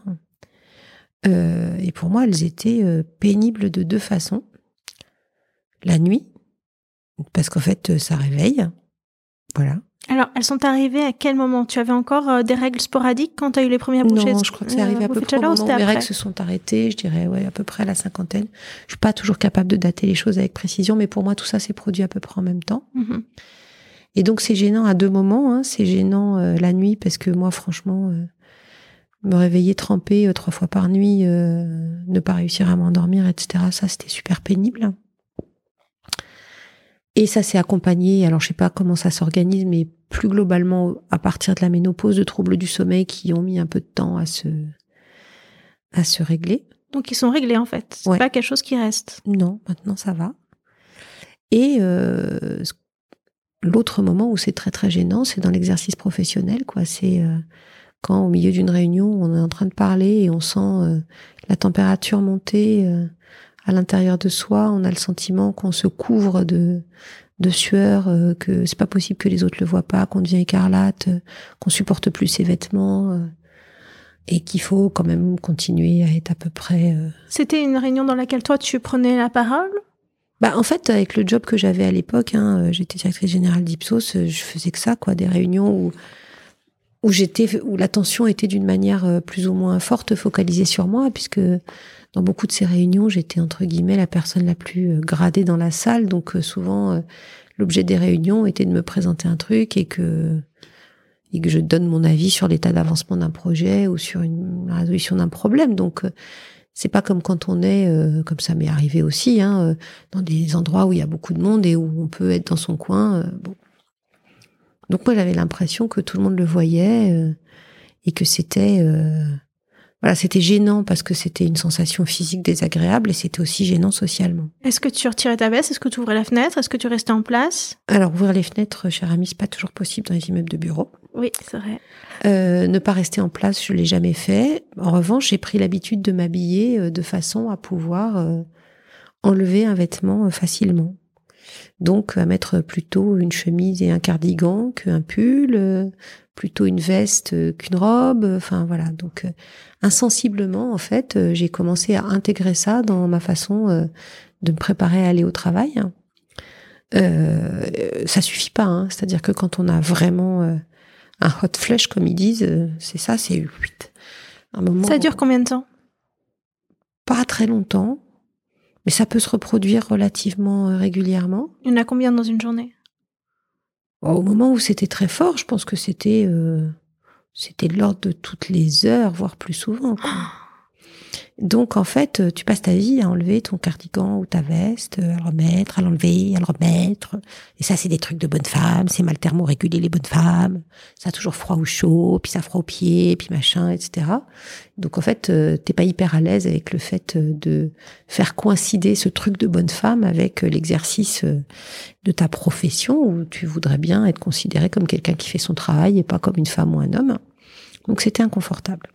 Euh, et pour moi, elles étaient euh, pénibles de deux façons. La nuit, parce qu'en fait, ça réveille. Voilà. Alors, elles sont arrivées à quel moment? Tu avais encore des règles sporadiques quand tu as eu les premières bouffées Non, je crois que c'est arrivé à peu près au moment où mes règles se sont arrêtées, je dirais ouais, à peu près à la cinquantaine. Je suis pas toujours capable de dater les choses avec précision, mais pour moi, tout ça s'est produit à peu près en même temps. Mm-hmm. Et donc c'est gênant à deux moments. Hein. C'est gênant euh, la nuit parce que moi, franchement, euh, me réveiller trempée euh, trois fois par nuit, ne pas réussir à m'endormir, etc. Ça, c'était super pénible. Et ça s'est accompagné, alors je sais pas comment ça s'organise, mais plus globalement, à partir de la ménopause, de troubles du sommeil qui ont mis un peu de temps à se, à se régler. Donc ils sont réglés en fait. C'est pas quelque chose qui reste. Non, maintenant ça va. Et euh, L'autre moment où c'est très très gênant, c'est dans l'exercice professionnel, quoi. C'est euh, quand au milieu d'une réunion, on est en train de parler et on sent euh, la température monter euh, à l'intérieur de soi, on a le sentiment qu'on se couvre de de sueur, que c'est pas possible que les autres le voient pas, qu'on devient écarlate, qu'on supporte plus ses vêtements et qu'il faut quand même continuer à être à peu près. C'était une réunion dans laquelle toi tu prenais la parole? Bah, en fait, avec le job que j'avais à l'époque, hein, euh, j'étais directrice générale d'Ipsos, euh, je faisais que ça, quoi, des réunions où où j'étais, où l'attention était d'une manière euh, plus ou moins forte focalisée sur moi, puisque dans beaucoup de ces réunions, j'étais entre guillemets la personne la plus gradée dans la salle, donc souvent l'objet des réunions était de me présenter un truc et que et que je donne mon avis sur l'état d'avancement d'un projet ou sur une résolution d'un problème. Donc c'est pas comme quand on est, euh, comme ça m'est arrivé aussi, hein, euh, dans des endroits où il y a beaucoup de monde et où on peut être dans son coin. Euh, bon. Donc moi j'avais l'impression que tout le monde le voyait et que c'était, voilà, c'était gênant parce que c'était une sensation physique désagréable et c'était aussi gênant socialement. Est-ce que tu retirais ta veste? Est-ce que tu ouvrais la fenêtre? Est-ce que tu restais en place? Alors ouvrir les fenêtres, cher ami, c'est pas toujours possible dans les immeubles de bureau. Oui, c'est vrai. Euh, ne pas rester en place, je l'ai jamais fait. En revanche, j'ai pris l'habitude de m'habiller euh, de façon à pouvoir euh, enlever un vêtement facilement. Donc à mettre plutôt une chemise et un cardigan qu'un pull, plutôt une veste qu'une robe. Enfin voilà. Donc insensiblement en fait, j'ai commencé à intégrer ça dans ma façon de me préparer à aller au travail. Euh, ça suffit pas, hein. c'est-à-dire que quand on a vraiment un hot flush comme ils disent, c'est ça, c'est 8. Un moment, ça dure combien de temps? Pas très longtemps. Mais ça peut se reproduire relativement euh, régulièrement. Il y en a combien dans une journée? Au moment où c'était très fort, je pense que c'était euh, c'était de l'ordre de toutes les heures, voire plus souvent. Quoi. Donc en fait, euh, tu passes ta vie à enlever ton cardigan ou ta veste, à le remettre, à l'enlever, à le remettre. Et ça, c'est des trucs de bonne femme, c'est mal thermorégulé les bonnes femmes. Ça a toujours froid ou chaud, puis ça froid aux pieds, puis machin, etc. Donc en fait, euh, t'es pas hyper à l'aise avec le fait euh, de faire coïncider ce truc de bonne femme avec l'exercice de ta profession où tu voudrais bien être considéré comme quelqu'un qui fait son travail et pas comme une femme ou un homme. Donc c'était inconfortable.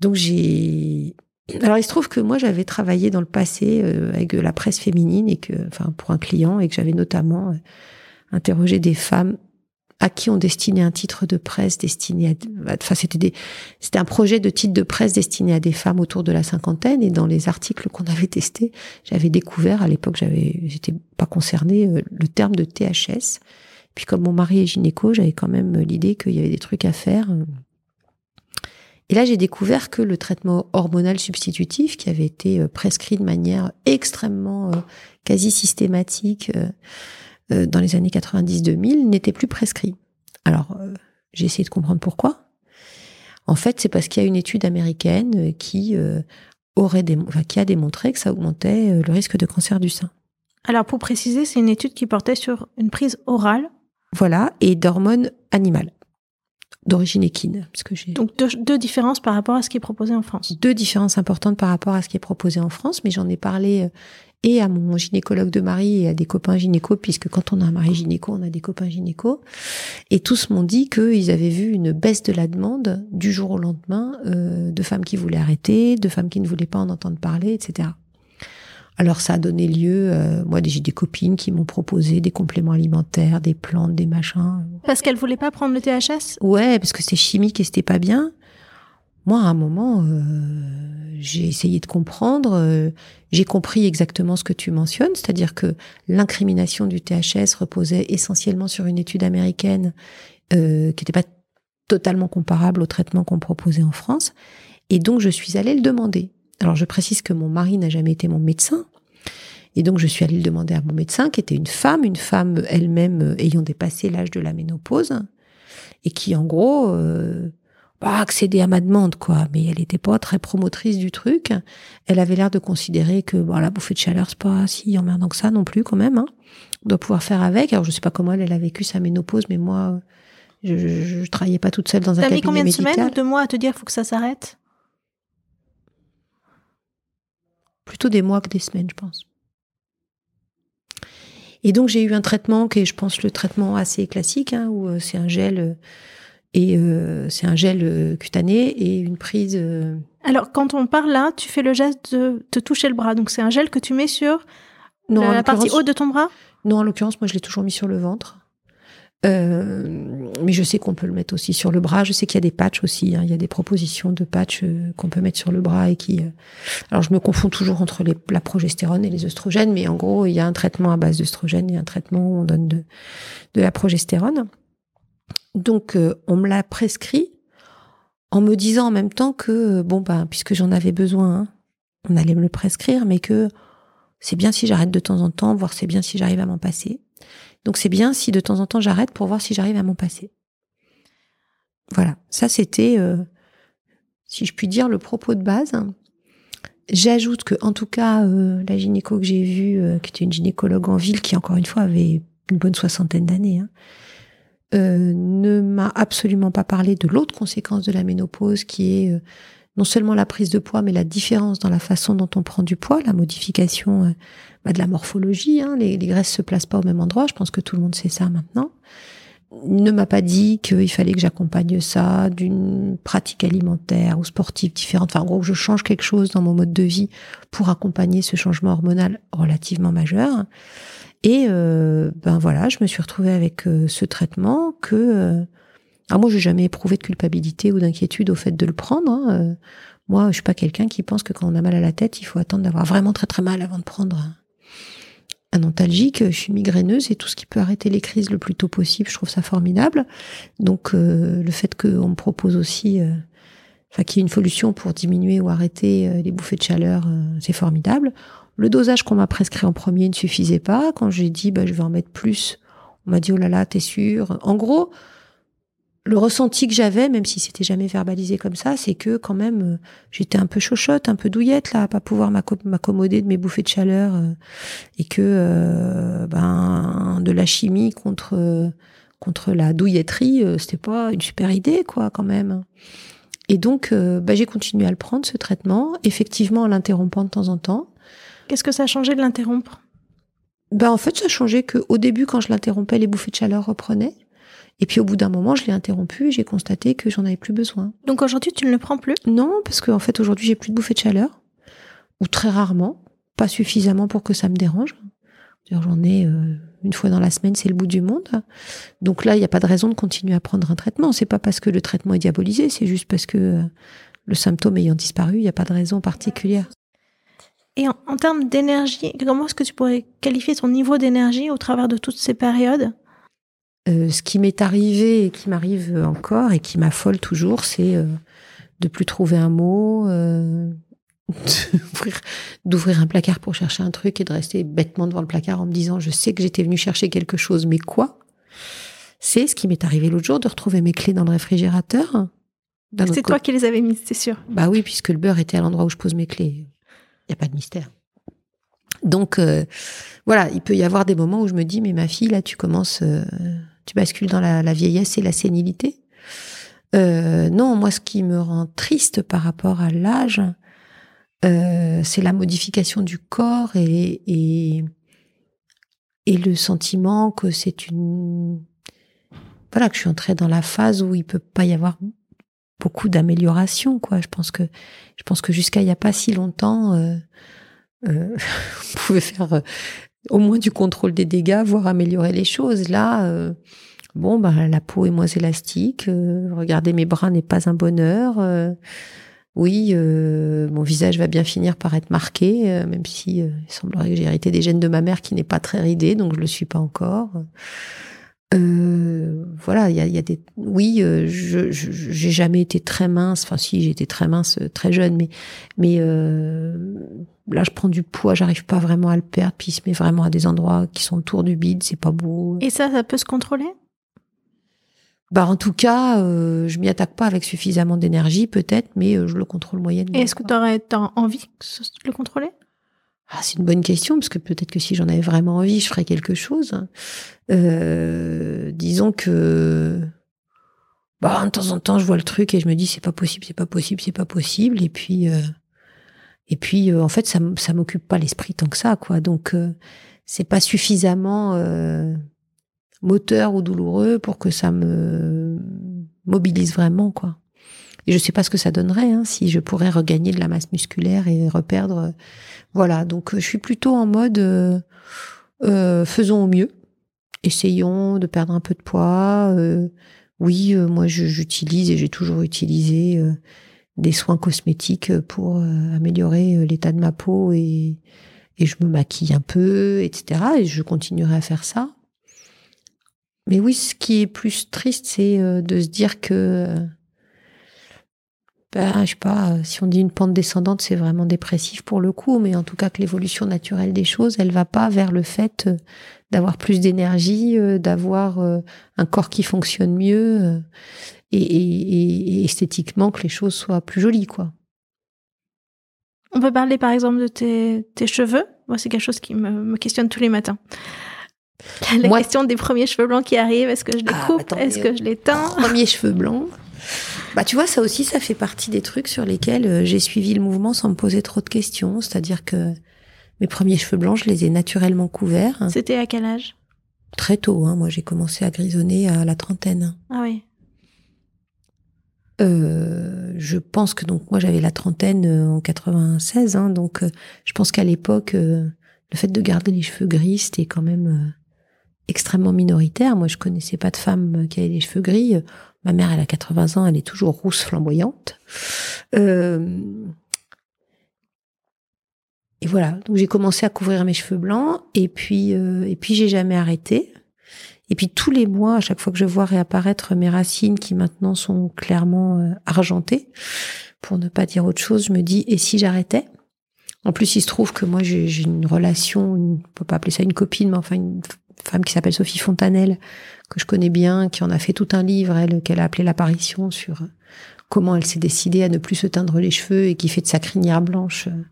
Donc j'ai alors il se trouve que moi j'avais travaillé dans le passé euh, avec la presse féminine et que enfin pour un client et que j'avais notamment euh, interrogé des femmes à qui on destinait un titre de presse destiné à enfin c'était des c'était un projet de titre de presse destiné à des femmes autour de la cinquantaine et dans les articles qu'on avait testés, j'avais découvert à l'époque j'avais j'étais pas concernée euh, le terme de THS. Puis comme mon mari est gynéco, j'avais quand même l'idée qu'il y avait des trucs à faire et là, j'ai découvert que le traitement hormonal substitutif, qui avait été euh, prescrit de manière extrêmement euh, quasi systématique euh, dans les années 90-2000, n'était plus prescrit. Alors, j'ai essayé de comprendre pourquoi. En fait, c'est parce qu'il y a une étude américaine qui aurait qui a démontré que ça augmentait le risque de cancer du sein. Alors, pour préciser, c'est une étude qui portait sur une prise orale. Voilà, et d'hormones animales d'origine équine. Parce que j'ai... Donc deux, différences par rapport à ce qui est proposé en France. Deux différences importantes par rapport à ce qui est proposé en France, mais j'en ai parlé euh, et à mon gynécologue de mari et à des copains gynéco, puisque quand on a un mari gynéco, on a des copains gynéco. Et tous m'ont dit qu'ils avaient vu une baisse de la demande du jour au lendemain euh, de femmes qui voulaient arrêter, de femmes qui ne voulaient pas en entendre parler, etc. Alors ça a donné lieu, euh, moi j'ai des copines qui m'ont proposé des compléments alimentaires, des plantes, des machins. Parce qu'elles voulaient pas prendre le THS Ouais, parce que c'est chimique et c'était pas bien. Moi, à un moment, euh, j'ai essayé de comprendre. Euh, j'ai compris exactement ce que tu mentionnes, c'est-à-dire que l'incrimination du THS reposait essentiellement sur une étude américaine qui n'était pas totalement comparable au traitement qu'on proposait en France. Et donc, je suis allée le demander. Alors je précise que mon mari n'a jamais été mon médecin. Et donc je suis allée le demander à mon médecin, qui était une femme, une femme elle-même euh, ayant dépassé l'âge de la ménopause, et qui en gros euh, a accédé à ma demande, quoi. Mais elle n'était pas très promotrice du truc. Elle avait l'air de considérer que bon, la bouffée de chaleur, c'est pas si emmerdant que ça non plus, quand même. Hein. On doit pouvoir faire avec. Alors je sais pas comment elle, elle a vécu sa ménopause, mais moi, je, je, travaillais pas toute seule dans un cabinet médical. combien de semaines ou de mois à te dire faut que ça s'arrête? Plutôt des mois que des semaines, je pense. Et donc j'ai eu un traitement qui est, je pense, le traitement assez classique, hein, où euh, c'est un gel euh, et euh, c'est un gel cutané et une prise. Alors quand on parle là, tu fais le geste de te toucher le bras, donc c'est un gel que tu mets sur la partie haute de ton bras? Non, en l'occurrence, moi je l'ai toujours mis sur le ventre. Euh, mais je sais qu'on peut le mettre aussi sur le bras. Je sais qu'il y a des patchs aussi. Hein. Il y a des propositions de patchs euh, qu'on peut mettre sur le bras et qui. Euh, alors je me confonds toujours entre la progestérone et les oestrogènes, mais en gros il y a un traitement à base d'oestrogène et un traitement où on donne de, de la progestérone. Donc on me l'a prescrit en me disant en même temps que bon ben puisque j'en avais besoin, hein, on allait me le prescrire, mais que c'est bien si j'arrête de temps en temps, voire c'est bien si j'arrive à m'en passer. Donc c'est bien si de temps en temps j'arrête pour voir si j'arrive à m'en passer. Voilà, ça c'était, euh, si je puis dire, le propos de base. J'ajoute que, en tout cas, euh, la gynéco que j'ai vue, euh, qui était une gynécologue en ville, qui encore une fois avait une bonne soixantaine d'années, hein, ne m'a absolument pas parlé de l'autre conséquence de la ménopause, qui est non seulement la prise de poids, mais la différence dans la façon dont on prend du poids, la modification euh, bah, de la morphologie. Hein. Les, les, graisses se placent pas au même endroit. Je pense que tout le monde sait ça maintenant. ne m'a pas dit qu'il fallait que j'accompagne ça d'une pratique alimentaire ou sportive différente. Enfin, en gros, je change quelque chose dans mon mode de vie pour accompagner ce changement hormonal relativement majeur. Et euh, ben voilà, je me suis retrouvée avec euh, ce traitement que euh, ah moi j'ai jamais éprouvé de culpabilité ou d'inquiétude au fait de le prendre. Hein. moi, je suis pas quelqu'un qui pense que quand on a mal à la tête, il faut attendre d'avoir vraiment très très mal avant de prendre un antalgique, je suis migraineuse et tout ce qui peut arrêter les crises le plus tôt possible, je trouve ça formidable. Donc euh, le fait qu'on me propose aussi, euh, enfin qu'il y ait une solution pour diminuer ou arrêter euh, les bouffées de chaleur, c'est formidable. Le dosage qu'on m'a prescrit en premier ne suffisait pas. Quand j'ai dit bah, je vais en mettre plus, on m'a dit oh là là, t'es sûr En gros, le ressenti que j'avais, même si c'était jamais verbalisé comme ça, c'est que quand même euh, j'étais un peu chochotte, un peu douillette là, à pas pouvoir m'accommoder de mes bouffées de chaleur euh, et que euh, ben de la chimie contre contre la douilletterie, c'était pas une super idée quoi quand même. Et donc ben, j'ai continué à le prendre ce traitement, effectivement en l'interrompant de temps en temps. Qu'est-ce que ça a changé de l'interrompre? Ben en fait ça a changé que au début quand je l'interrompais, les bouffées de chaleur reprenaient. Et puis au bout d'un moment, je l'ai interrompu et j'ai constaté que j'en avais plus besoin. Donc aujourd'hui, tu ne le prends plus? Non, parce qu'en fait aujourd'hui, j'ai plus de bouffées de chaleur, ou très rarement, pas suffisamment pour que ça me dérange. J'en ai euh, une fois dans la semaine, c'est le bout du monde. Donc là, il n'y a pas de raison de continuer à prendre un traitement. C'est pas parce que le traitement est diabolisé, c'est juste parce que euh, le symptôme ayant disparu, il n'y a pas de raison particulière. Et en, en termes d'énergie, comment est-ce que tu pourrais qualifier ton niveau d'énergie au travers de toutes ces périodes? Euh, ce qui m'est arrivé et qui m'arrive encore et qui m'affole toujours, c'est euh, de plus trouver un mot, euh, [laughs] d'ouvrir un placard pour chercher un truc et de rester bêtement devant le placard en me disant je sais que j'étais venu chercher quelque chose, mais quoi? C'est ce qui m'est arrivé l'autre jour de retrouver mes clés dans le réfrigérateur. C'est toi qui les avais mises, c'est sûr. Bah oui, puisque le beurre était à l'endroit où je pose mes clés. Il n'y a pas de mystère. Donc voilà, il peut y avoir des moments où je me dis mais ma fille là tu commences tu bascules dans la, vieillesse et la sénilité. Euh, non, moi, ce qui me rend triste par rapport à l'âge, euh, c'est la modification du corps et, et, et le sentiment que c'est une voilà que je suis entrée dans la phase où il peut pas y avoir beaucoup d'amélioration quoi je pense que je pense que jusqu'à il y a pas si longtemps euh, euh [laughs] on pouvait faire au moins du contrôle des dégâts, voire améliorer les choses. Là, euh, bon, bah, la peau est moins élastique. Euh, regardez, mes bras n'est pas un bonheur. Euh, oui, mon visage va bien finir par être marqué, même si il semblerait que j'ai hérité des gènes de ma mère qui n'est pas très ridée, donc je le suis pas encore. Euh, voilà, il y a, y a, des. Oui, euh, je j'ai jamais été très mince. Enfin, si, j'ai été très mince euh, très jeune, mais mais euh, là, je prends du poids. J'arrive pas vraiment à le perdre. Puis il se met vraiment à des endroits qui sont autour du bide. C'est pas beau. Et ça, ça peut se contrôler? Bah, en tout cas, euh, je m'y attaque pas avec suffisamment d'énergie, peut-être, mais je le contrôle moyennement. Est-ce que tu aurais envie de le contrôler? Ah, c'est une bonne question, parce que peut-être que si j'en avais vraiment envie, je ferais quelque chose. Euh, disons que bah, de temps en temps, je vois le truc et je me dis c'est pas possible, c'est pas possible, c'est pas possible. Et puis, euh, et puis euh, en fait, ça, ça m'occupe pas l'esprit tant que ça, quoi. Donc, c'est pas suffisamment moteur ou douloureux pour que ça me mobilise vraiment, quoi. Et je sais pas ce que ça donnerait hein, si je pourrais regagner de la masse musculaire et reperdre voilà, donc euh, je suis plutôt en mode euh, euh, faisons au mieux, essayons de perdre un peu de poids. oui, moi j'utilise et j'ai toujours utilisé des soins cosmétiques pour améliorer l'état de ma peau et je me maquille un peu, etc. Et je continuerai à faire ça. Mais oui, ce qui est plus triste, c'est de se dire que ben, je sais pas, euh, si on dit une pente descendante, c'est vraiment dépressif pour le coup, mais en tout cas que l'évolution naturelle des choses, elle va pas vers le fait euh, d'avoir plus d'énergie, euh, d'avoir un corps qui fonctionne mieux et, esthétiquement que les choses soient plus jolies, quoi. On peut parler par exemple de tes, cheveux? Moi, c'est quelque chose qui me, questionne tous les matins. La question des premiers cheveux blancs qui arrivent, est-ce que je les ah, coupe, est-ce que je les teins? Premiers cheveux blancs. Bah, tu vois, ça aussi, ça fait partie des trucs sur lesquels euh, j'ai suivi le mouvement sans me poser trop de questions. C'est-à-dire que mes premiers cheveux blancs, je les ai naturellement couverts. C'était à quel âge? Très tôt, hein. moi j'ai commencé à grisonner à la trentaine. Ah oui. Euh, je pense que donc moi j'avais la trentaine euh, en 96, hein, donc euh, je pense qu'à l'époque le fait de garder les cheveux gris c'était quand même extrêmement minoritaire. Moi je connaissais pas de femme qui avait les cheveux gris. Ma mère elle a 80 ans, elle est toujours rousse flamboyante. et voilà, donc j'ai commencé à couvrir mes cheveux blancs et puis et puis j'ai jamais arrêté. Et puis tous les mois, à chaque fois que je vois réapparaître mes racines qui maintenant sont clairement euh, argentées, pour ne pas dire autre chose, je me dis et si j'arrêtais? En plus, il se trouve que moi j'ai une relation, on peut pas appeler ça une copine, mais enfin une femme qui s'appelle Sophie Fontanelle que je connais bien, qui en a fait tout un livre, elle qu'elle a appelé l'apparition sur euh, comment elle s'est décidée à ne plus se teindre les cheveux et qui fait de sa crinière blanche euh,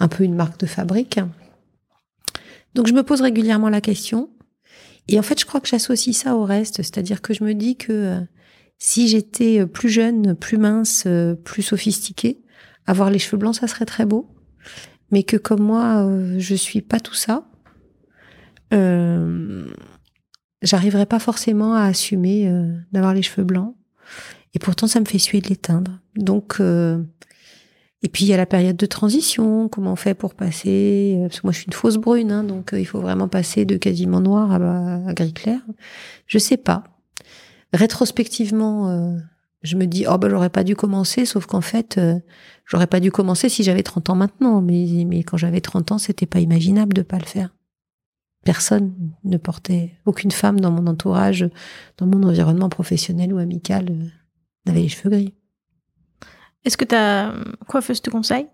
un peu une marque de fabrique. Donc je me pose régulièrement la question et en fait, je crois que j'associe ça au reste, c'est-à-dire que je me dis que euh, si j'étais plus jeune, plus mince, plus sophistiquée, avoir les cheveux blancs, ça serait très beau. Mais que comme moi, je suis pas tout ça, euh, j'arriverai pas forcément à assumer d'avoir les cheveux blancs. Et pourtant, ça me fait suer de les teindre. Donc, et puis il y a la période de transition, comment on fait pour passer, euh, parce que moi je suis une fausse brune, hein, donc euh, il faut vraiment passer de quasiment noir à, gris clair. Je sais pas. Rétrospectivement, euh, je me dis oh ben j'aurais pas dû commencer, sauf qu'en fait j'aurais pas dû commencer si j'avais 30 ans maintenant, mais mais quand j'avais 30 ans c'était pas imaginable de pas le faire. Personne ne portait, aucune femme dans mon entourage, dans mon environnement professionnel ou amical n'avait les cheveux gris. Est-ce que ta coiffeuse te conseille?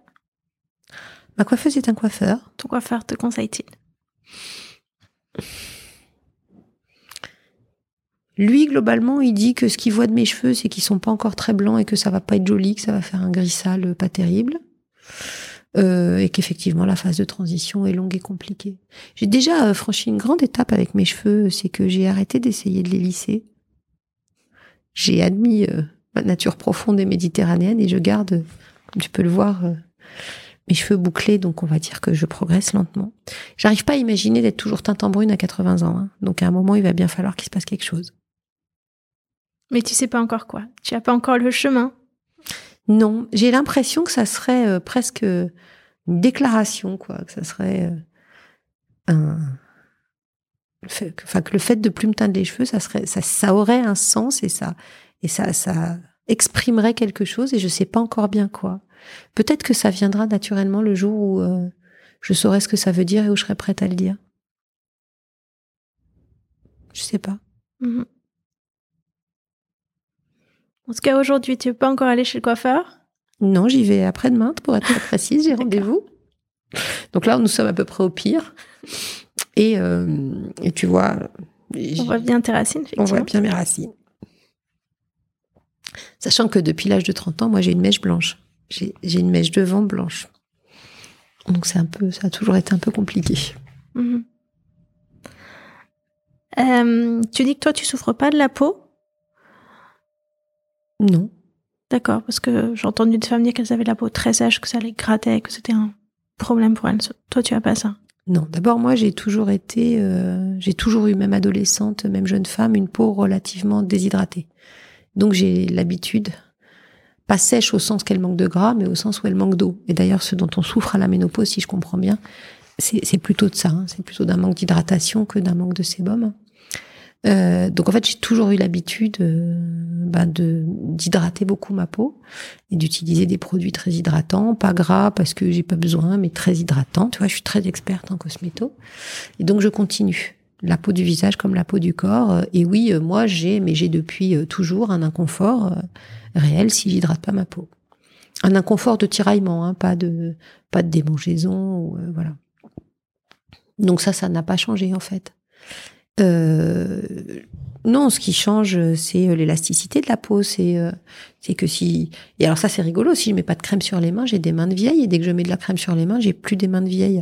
Ma coiffeuse est un coiffeur. Ton coiffeur te conseille-t-il? Lui, globalement, il dit que ce qu'il voit de mes cheveux, c'est qu'ils sont pas encore très blancs et que ça va pas être joli, que ça va faire un gris sale pas terrible. Euh, et qu'effectivement, la phase de transition est longue et compliquée. J'ai déjà euh, franchi une grande étape avec mes cheveux, c'est que j'ai arrêté d'essayer de les lisser. J'ai admis euh, ma nature profonde et méditerranéenne et je garde, comme tu peux le voir, euh, mes cheveux bouclés, donc on va dire que je progresse lentement. J'arrive pas à imaginer d'être toujours teinte en brune à 80 ans, hein. donc à un moment il va bien falloir qu'il se passe quelque chose. Mais tu sais pas encore quoi Tu as pas encore le chemin Non, j'ai l'impression que ça serait euh, presque une déclaration, quoi, que ça serait euh, un enfin que le fait de plus me teindre les cheveux, ça serait, ça, aurait un sens et ça, et ça, ça exprimerait quelque chose et je sais pas encore bien quoi. Peut-être que ça viendra naturellement le jour où euh, je saurai ce que ça veut dire et où je serai prête à le dire. Je sais pas. Mhm. En tout cas, aujourd'hui, tu veux pas encore aller chez le coiffeur? Non, j'y vais après-demain, pour être très précise, j'ai [laughs] rendez-vous. Donc là, nous sommes à peu près au pire. Et, euh, et tu vois... On voit bien tes racines, effectivement. On voit bien mes racines. Sachant que depuis l'âge de 30 ans, moi, j'ai une mèche blanche. J'ai une mèche devant blanche. Donc, c'est un peu, ça a toujours été un peu compliqué. Mhm. Euh, tu dis que toi, tu souffres pas de la peau? Non. D'accord, parce que j'ai entendu des femmes dire qu'elles avaient la peau très sèche, que ça les grattait, que c'était un problème pour elles. Toi, tu as pas ça? Non. D'abord, moi, j'ai toujours été, euh, j'ai toujours eu, même adolescente, même jeune femme, une peau relativement déshydratée. Donc j'ai l'habitude, pas sèche au sens qu'elle manque de gras, mais au sens où elle manque d'eau. Et d'ailleurs, ce dont on souffre à la ménopause, si je comprends bien, c'est plutôt de ça. Hein. C'est plutôt d'un manque d'hydratation que d'un manque de sébum. Euh, donc en fait, j'ai toujours eu l'habitude euh, bah, de d'hydrater beaucoup ma peau et d'utiliser des produits très hydratants, pas gras parce que j'ai pas besoin, mais très hydratants. Tu vois, je suis très experte en cosméto et donc je continue la peau du visage comme la peau du corps. Euh, et oui, euh, moi j'ai, mais j'ai depuis euh, toujours un inconfort réel si j'hydrate pas ma peau. Un inconfort de tiraillement, hein, pas de pas de démangeaison, ou, voilà. Donc ça, ça n'a pas changé en fait. Euh, non, ce qui change, c'est l'élasticité de la peau. C'est c'est que si et alors ça c'est rigolo. Si je mets pas de crème sur les mains, j'ai des mains de vieille et dès que je mets de la crème sur les mains, j'ai plus des mains de vieille.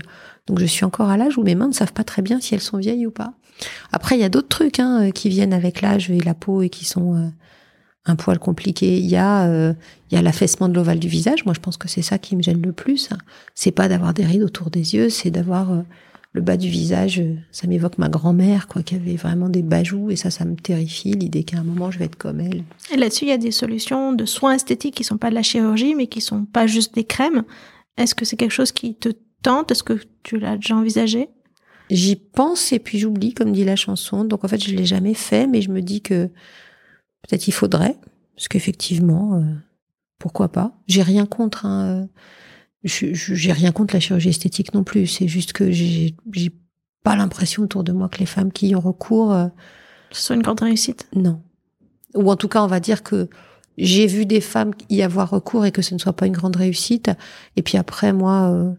Donc je suis encore à l'âge où mes mains ne savent pas très bien si elles sont vieilles ou pas. Après, il y a d'autres trucs hein, euh, qui viennent avec l'âge et la peau et qui sont euh, un poil compliqués. Il y a, euh, il y a l'affaissement de l'ovale du visage. Moi, je pense que c'est ça qui me gêne le plus. C'est pas d'avoir des rides autour des yeux, c'est d'avoir le bas du visage, ça m'évoque ma grand-mère, quoi, qui avait vraiment des bajoux, et ça, ça me terrifie, l'idée qu'à un moment, je vais être comme elle. Et là-dessus, il y a des solutions de soins esthétiques qui sont pas de la chirurgie, mais qui sont pas juste des crèmes. Est-ce que c'est quelque chose qui te tente? Est-ce que tu l'as déjà envisagé? J'y pense et puis j'oublie, comme dit la chanson. Donc en fait, je l'ai jamais fait, mais je me dis que peut-être il faudrait, parce qu'effectivement, euh, pourquoi pas J'ai rien contre. Hein, euh, j'ai rien contre la chirurgie esthétique non plus. C'est juste que j'ai pas l'impression autour de moi que les femmes qui y ont recours. Euh, Ce soit une grande réussite? Non. Ou en tout cas, on va dire que j'ai vu des femmes y avoir recours et que ce ne soit pas une grande réussite. Et puis après, moi, euh,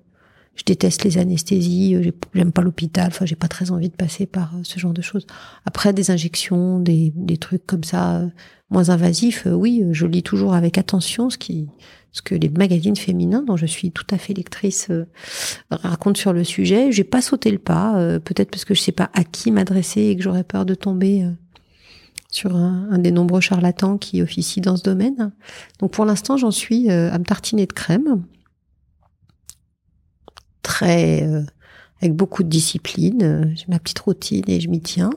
je déteste les anesthésies, euh, j'aime pas l'hôpital, enfin, j'ai pas très envie de passer par ce genre de choses. Après, des injections, des, des trucs comme ça, moins invasifs, oui, je lis toujours avec attention ce qui, ce que les magazines féminins, dont je suis tout à fait lectrice, euh, racontent sur le sujet. J'ai pas sauté le pas, euh, peut-être parce que je sais pas à qui m'adresser et que j'aurais peur de tomber euh, sur un, des nombreux charlatans qui officient dans ce domaine. Donc pour l'instant, j'en suis à me tartiner de crème, très avec beaucoup de discipline. J'ai ma petite routine et je m'y tiens.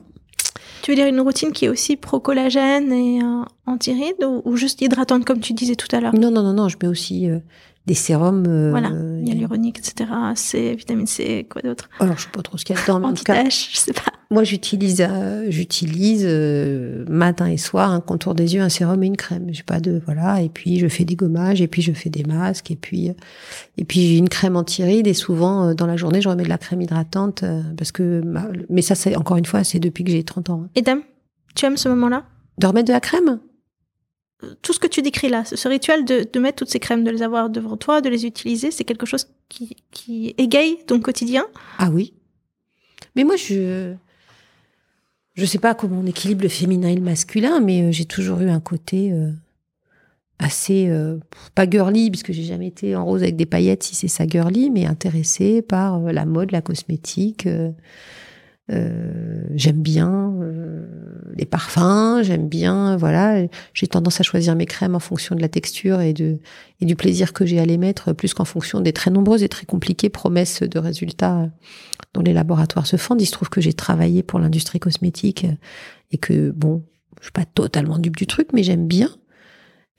Tu veux dire une routine qui est aussi pro-collagène et euh, anti-rides ou, juste hydratante comme tu disais tout à l'heure? Non, non, non, non, je mets aussi euh, des sérums. Euh, voilà, hyaluronique, etc. C, vitamine C, quoi d'autre? Alors, je sais pas trop ce qu'il y a dedans, mais en [laughs] tout cas, je sais pas. Moi, j'utilise, euh, j'utilise euh, matin et soir un contour des yeux, un sérum et une crème. J'ai pas de voilà. Et puis je fais des gommages, et puis je fais des masques, et puis et puis j'ai une crème anti-rides. Et souvent dans la journée, je remets de la crème hydratante parce que. Mais ça, c'est encore une fois, c'est depuis que j'ai 30 ans. Hein. Et dame, tu aimes ce moment-là? De remettre de la crème? Tout ce que tu décris là, ce rituel de, de, mettre toutes ces crèmes, de les avoir devant toi, de les utiliser, c'est quelque chose qui, qui égaye ton quotidien? Ah oui. Mais moi, je je sais pas comment on équilibre le féminin et le masculin, mais euh, j'ai toujours eu un côté euh, assez euh, pas girly puisque j'ai jamais été en rose avec des paillettes si c'est ça girly, mais intéressé par la mode, la cosmétique. J'aime bien les parfums, j'aime bien, voilà. J'ai tendance à choisir mes crèmes en fonction de la texture et de et du plaisir que j'ai à les mettre, plus qu'en fonction des très nombreuses et très compliquées promesses de résultats dont les laboratoires se fondent. Il se trouve que j'ai travaillé pour l'industrie cosmétique et que, bon, je suis pas totalement dupe du truc, mais j'aime bien.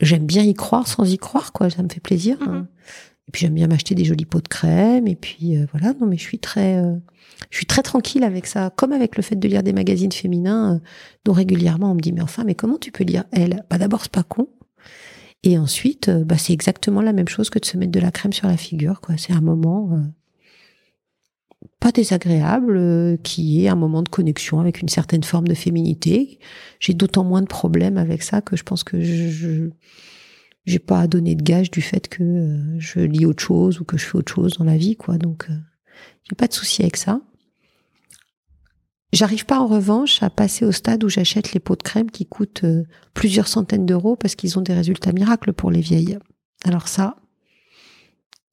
J'aime bien y croire sans y croire, quoi. Ça me fait plaisir. Hein. Mm-hmm. Et puis j'aime bien m'acheter des jolis pots de crème. Et puis euh, voilà, non, mais je suis très, euh, je suis très tranquille avec ça. Comme avec le fait de lire des magazines féminins, euh, dont régulièrement on me dit mais enfin, mais comment tu peux lire elle Bah d'abord c'est pas con. Et ensuite, bah c'est exactement la même chose que de se mettre de la crème sur la figure, quoi. C'est un moment pas désagréable, qui est un moment de connexion avec une certaine forme de féminité. J'ai d'autant moins de problèmes avec ça que je pense que je j'ai pas à donner de gage du fait que euh, je lis autre chose ou que je fais autre chose dans la vie, quoi. Donc, euh, j'ai pas de souci avec ça. J'arrive pas en revanche à passer au stade où j'achète les pots de crème qui coûtent plusieurs centaines d'euros parce qu'ils ont des résultats miracles pour les vieilles. Alors ça,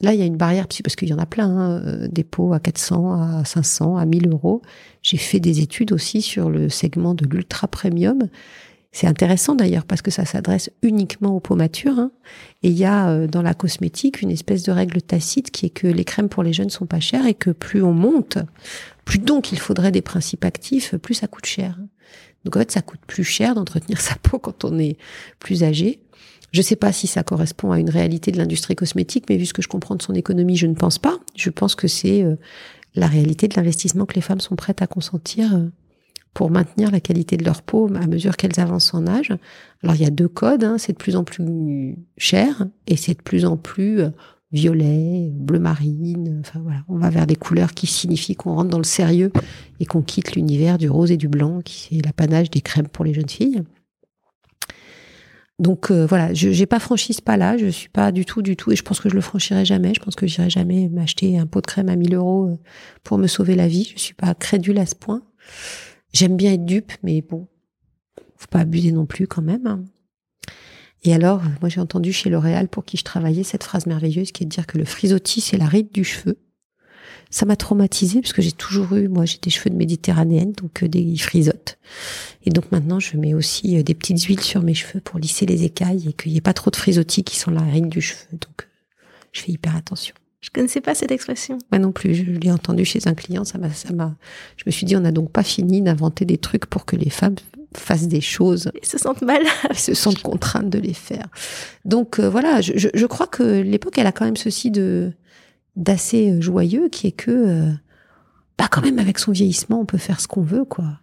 Là, il y a une barrière, parce qu'il y en a plein, hein, euh, des pots à 400, à 500, à 1000 euros. J'ai fait des études aussi sur le segment de l'ultra premium. C'est intéressant d'ailleurs parce que ça s'adresse uniquement aux peaux matures. Hein. Et il y a euh, dans la cosmétique une espèce de règle tacite qui est que les crèmes pour les jeunes sont pas chères et que plus on monte, plus donc il faudrait des principes actifs, plus ça coûte cher. Donc en fait, ça coûte plus cher d'entretenir [laughs] sa peau quand on est plus âgé. Je ne sais pas si ça correspond à une réalité de l'industrie cosmétique, mais vu ce que je comprends de son économie, je ne pense pas. Je pense que c'est euh, la réalité de l'investissement que les femmes sont prêtes à consentir euh, pour maintenir la qualité de leur peau à mesure qu'elles avancent en âge. Alors il y a deux codes, hein. c'est de plus en plus cher et c'est de plus en plus euh, violet, bleu marine. Enfin voilà, on va vers des couleurs qui signifient qu'on rentre dans le sérieux et qu'on quitte l'univers du rose et du blanc, qui est l'apanage des crèmes pour les jeunes filles. Donc euh, voilà, je n'ai pas franchi ce pas-là, je suis pas du tout, du tout, et je pense que je le franchirai jamais. Je pense que j'irai jamais m'acheter un pot de crème à 1000 euros euh, pour me sauver la vie. Je suis pas crédule à ce point. J'aime bien être dupe, mais bon, faut pas abuser non plus quand même. Hein. Et alors, moi j'ai entendu chez L'Oréal pour qui je travaillais cette phrase merveilleuse qui est de dire que le frisottis c'est la ride du cheveu ça m'a traumatisée parce que j'ai toujours eu, moi, j'ai des cheveux de méditerranéenne, donc euh, des frisottes. Et donc maintenant, je mets aussi euh, des petites huiles sur mes cheveux pour lisser les écailles et qu'il n'y ait pas trop de frisottis qui sont la règle du cheveu. Donc, euh, je fais hyper attention. Je connaissais pas cette expression. Moi non plus, je l'ai entendu chez un client, ça m'a, ça m'a, je me suis dit, on n'a donc pas fini d'inventer des trucs pour que les femmes fassent des choses. Ils se sentent mal. Ils se sentent contraintes de les faire. Donc euh, voilà, je, je, je, crois que l'époque, elle a quand même ceci de d'assez euh, joyeux, qui est que, euh, bah quand même avec son vieillissement, on peut faire ce qu'on veut, quoi.